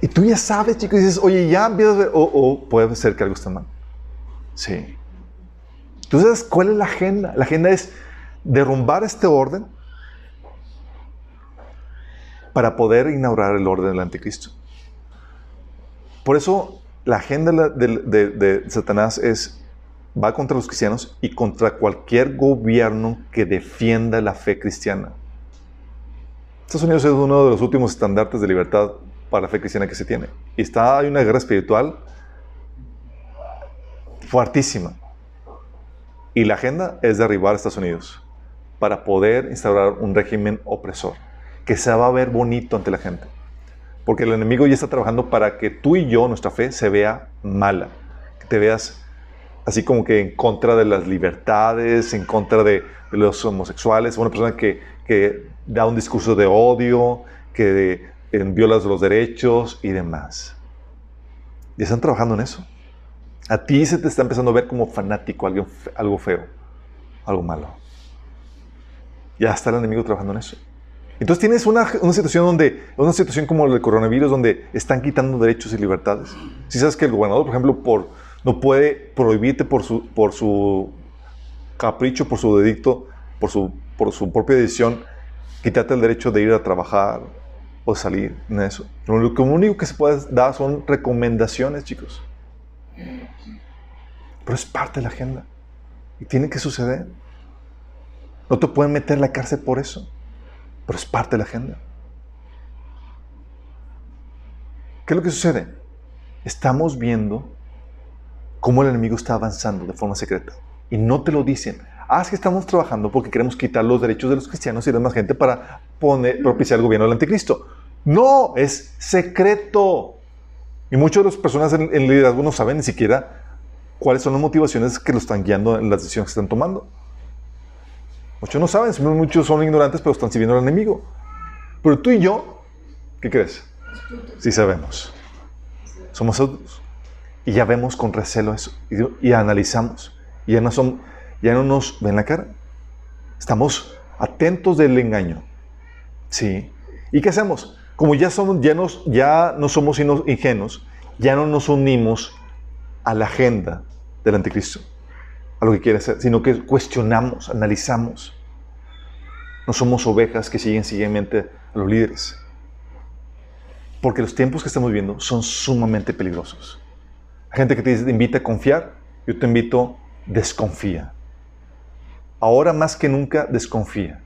Y tú ya sabes, chicos, dices, oye, ya empiezas a ver, o, puede ser que algo está mal. Sí. ¿Tú sabes cuál es la agenda? La agenda es derrumbar este orden para poder inaugurar el orden del anticristo. Por eso la agenda de Satanás es va contra los cristianos y contra cualquier gobierno que defienda la fe cristiana. Estados Unidos es uno de los últimos estandartes de libertad para la fe cristiana que se tiene. Y está, hay una guerra espiritual fuertísima. Y la agenda es derribar a Estados Unidos para poder instaurar un régimen opresor que se va a ver bonito ante la gente. Porque el enemigo ya está trabajando para que tú y yo, nuestra fe, se vea mala. Que te veas así como que en contra de las libertades, en contra de, los homosexuales, una persona que, que, da un discurso de odio, que viola los derechos y demás. Y están trabajando en eso. A ti se te está empezando a ver como fanático, algo, algo feo, algo malo. Ya está el enemigo trabajando en eso. Entonces tienes una, una, situación donde, una situación como el coronavirus, donde están quitando derechos y libertades. Si sabes que el gobernador, por ejemplo, por no puede prohibirte por su, por su capricho, por su dedicto, por su, por su propia decisión, quitarte el derecho de ir a trabajar o salir en eso. Lo único que se puede dar son recomendaciones, chicos. Pero es parte de la agenda. Y tiene que suceder. No te pueden meter en la cárcel por eso. Pero es parte de la agenda. ¿Qué es lo que sucede? Estamos viendo cómo el enemigo está avanzando de forma secreta. Y no te lo dicen. Ah, es que estamos trabajando porque queremos quitar los derechos de los cristianos y de más gente para poner, propiciar el gobierno del anticristo. No, es secreto. Y muchas de las personas en, en liderazgo no saben ni siquiera cuáles son las motivaciones que lo están guiando en las decisiones que están tomando. Muchos no saben, muchos son ignorantes, pero están sirviendo al enemigo. Pero tú y yo, ¿qué crees? Sí sabemos. Somos adultos. Y ya vemos con recelo eso. Y, analizamos. Y ya no, son, ya no nos ven la cara. Estamos atentos del engaño. ¿Sí? ¿Y qué hacemos? Como ya, somos, ya, nos, ya no somos ingenuos, ya no nos unimos a la agenda del anticristo, a lo que quiere hacer, sino que cuestionamos, analizamos. No somos ovejas que siguen ciegamente a los líderes. Porque los tiempos que estamos viviendo son sumamente peligrosos. Gente que te, invita a confiar, yo te invito, desconfía. Ahora más que nunca, desconfía.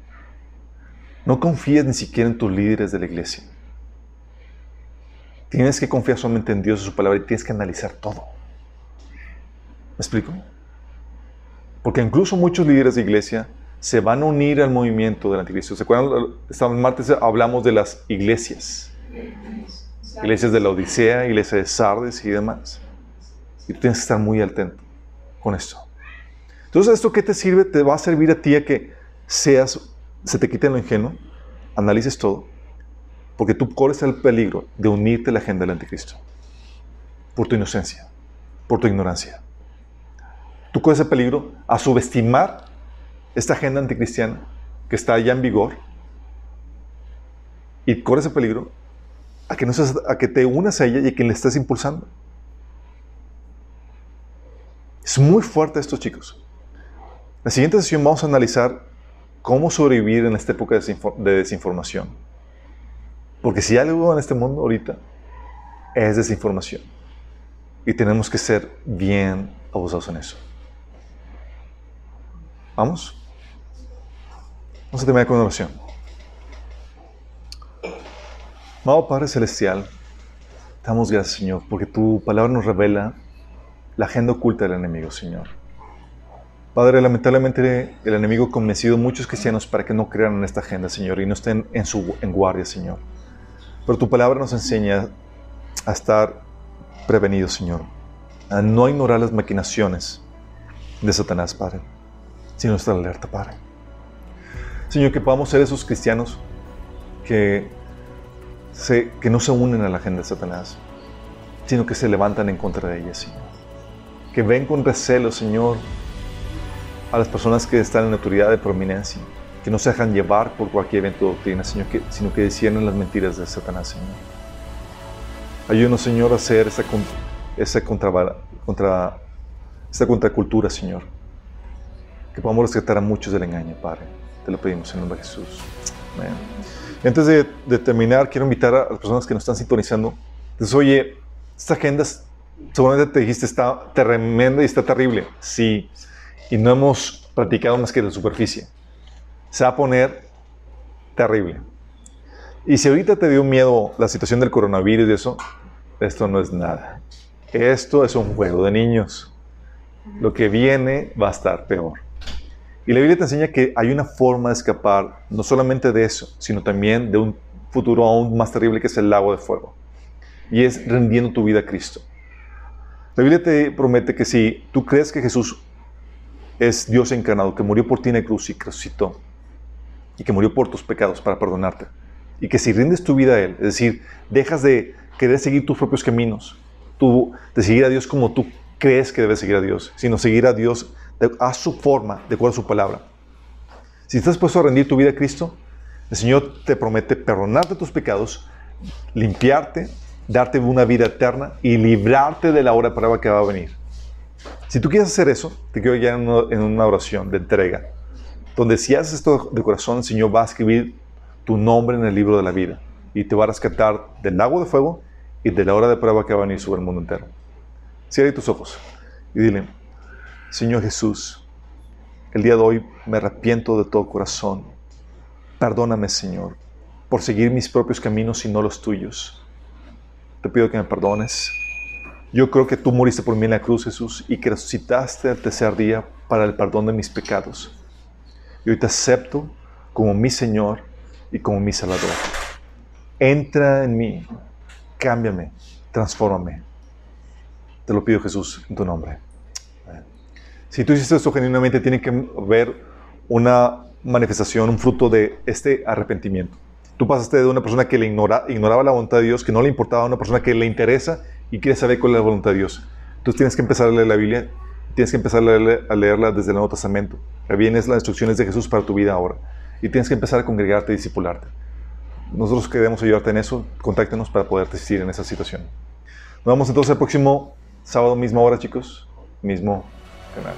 No confíes ni siquiera en tus líderes de la iglesia. Tienes que confiar solamente en Dios y su palabra y tienes que analizar todo. ¿Me explico? Porque incluso muchos líderes de iglesia se van a unir al movimiento del anticristo. ¿Se acuerdan? Esta martes hablamos de las iglesias. Iglesias de la Odisea, iglesias de Sardes y demás. Y tú tienes que estar muy atento con esto. Entonces, ¿esto qué te sirve? Te va a servir a ti a que seas, se te quite lo ingenuo, analices todo, porque tú corres el peligro de unirte a la agenda del anticristo por tu inocencia, por tu ignorancia tú corres el peligro a subestimar esta agenda anticristiana que está ya en vigor y corres el peligro a que, no a que te unas a ella y a que le estés impulsando. Es muy fuerte esto, chicos. En la siguiente sesión vamos a analizar cómo sobrevivir en esta época de desinformación. Porque si hay algo en este mundo ahorita, es desinformación. Y tenemos que ser bien abusados en eso. Vamos. Vamos a terminar con una oración. Amado Padre Celestial, damos gracias, Señor, porque tu palabra nos revela la agenda oculta del enemigo, Señor. Padre, lamentablemente el enemigo ha convencido a muchos cristianos para que no crean en esta agenda, Señor, y no estén en, su, guardia, Señor. Pero tu palabra nos enseña a estar prevenidos, Señor, a no ignorar las maquinaciones de Satanás, Padre sino nuestra alerta, Padre. Señor, que podamos ser esos cristianos que, se, que no se unen a la agenda de Satanás, sino que se levantan en contra de ella, Señor. Que ven con recelo, Señor, a las personas que están en autoridad de prominencia, que no se dejan llevar por cualquier evento de doctrina, Señor, que, sino que disciernen las mentiras de Satanás, Señor. Ayúdanos, Señor, a hacer esa, esa, contra, contra, esa contracultura, Señor que podamos rescatar a muchos del engaño, Padre. Te lo pedimos en el nombre de Jesús. Amén. antes de, terminar, quiero invitar a las personas que nos están sintonizando. Entonces, oye, esta agenda, seguramente te dijiste, está tremenda y está terrible. Sí, y no hemos practicado más que la superficie. Se va a poner terrible. Y si ahorita te dio miedo la situación del coronavirus y eso, esto no es nada. Esto es un juego de niños. Lo que viene va a estar peor. Y la Biblia te enseña que hay una forma de escapar, no solamente de eso, sino también de un futuro aún más terrible que es el lago de fuego. Y es rendiendo tu vida a Cristo. La Biblia te promete que si tú crees que Jesús es Dios encarnado, que murió por ti en la cruz y resucitó, y que murió por tus pecados para perdonarte, y que si rindes tu vida a Él, es decir, dejas de querer seguir tus propios caminos, tú, de seguir a Dios como tú crees que debes seguir a Dios, sino seguir a Dios a su forma, de acuerdo a su palabra. Si estás dispuesto a rendir tu vida a Cristo, el Señor te promete perdonarte tus pecados, limpiarte, darte una vida eterna y librarte de la hora de prueba que va a venir. Si tú quieres hacer eso, te quiero ya en una, oración de entrega, donde si haces esto de corazón, el Señor va a escribir tu nombre en el libro de la vida y te va a rescatar del lago de fuego y de la hora de prueba que va a venir sobre el mundo entero. Cierra tus ojos y dile, Señor Jesús, el día de hoy me arrepiento de todo corazón. Perdóname, Señor, por seguir mis propios caminos y no los tuyos. Te pido que me perdones. Yo creo que tú moriste por mí en la cruz, Jesús, y que resucitaste el tercer día para el perdón de mis pecados. Y hoy te acepto como mi Señor y como mi Salvador. Entra en mí, cámbiame, transfórmame. Te lo pido, Jesús, en tu nombre. Si tú hiciste esto genuinamente, tiene que haber una manifestación, un fruto de este arrepentimiento. Tú pasaste de una persona que le ignoraba la voluntad de Dios, que no le importaba, a una persona que le interesa y quiere saber cuál es la voluntad de Dios. Entonces tienes que empezar a leer la Biblia, tienes que empezar a, leerla desde el Nuevo Testamento. Vienes las instrucciones de Jesús para tu vida ahora. Y tienes que empezar a congregarte y discipularte. Nosotros queremos ayudarte en eso. Contáctenos para poder asistir en esa situación. Nos vemos entonces el próximo sábado, misma hora, chicos. Mismo canal.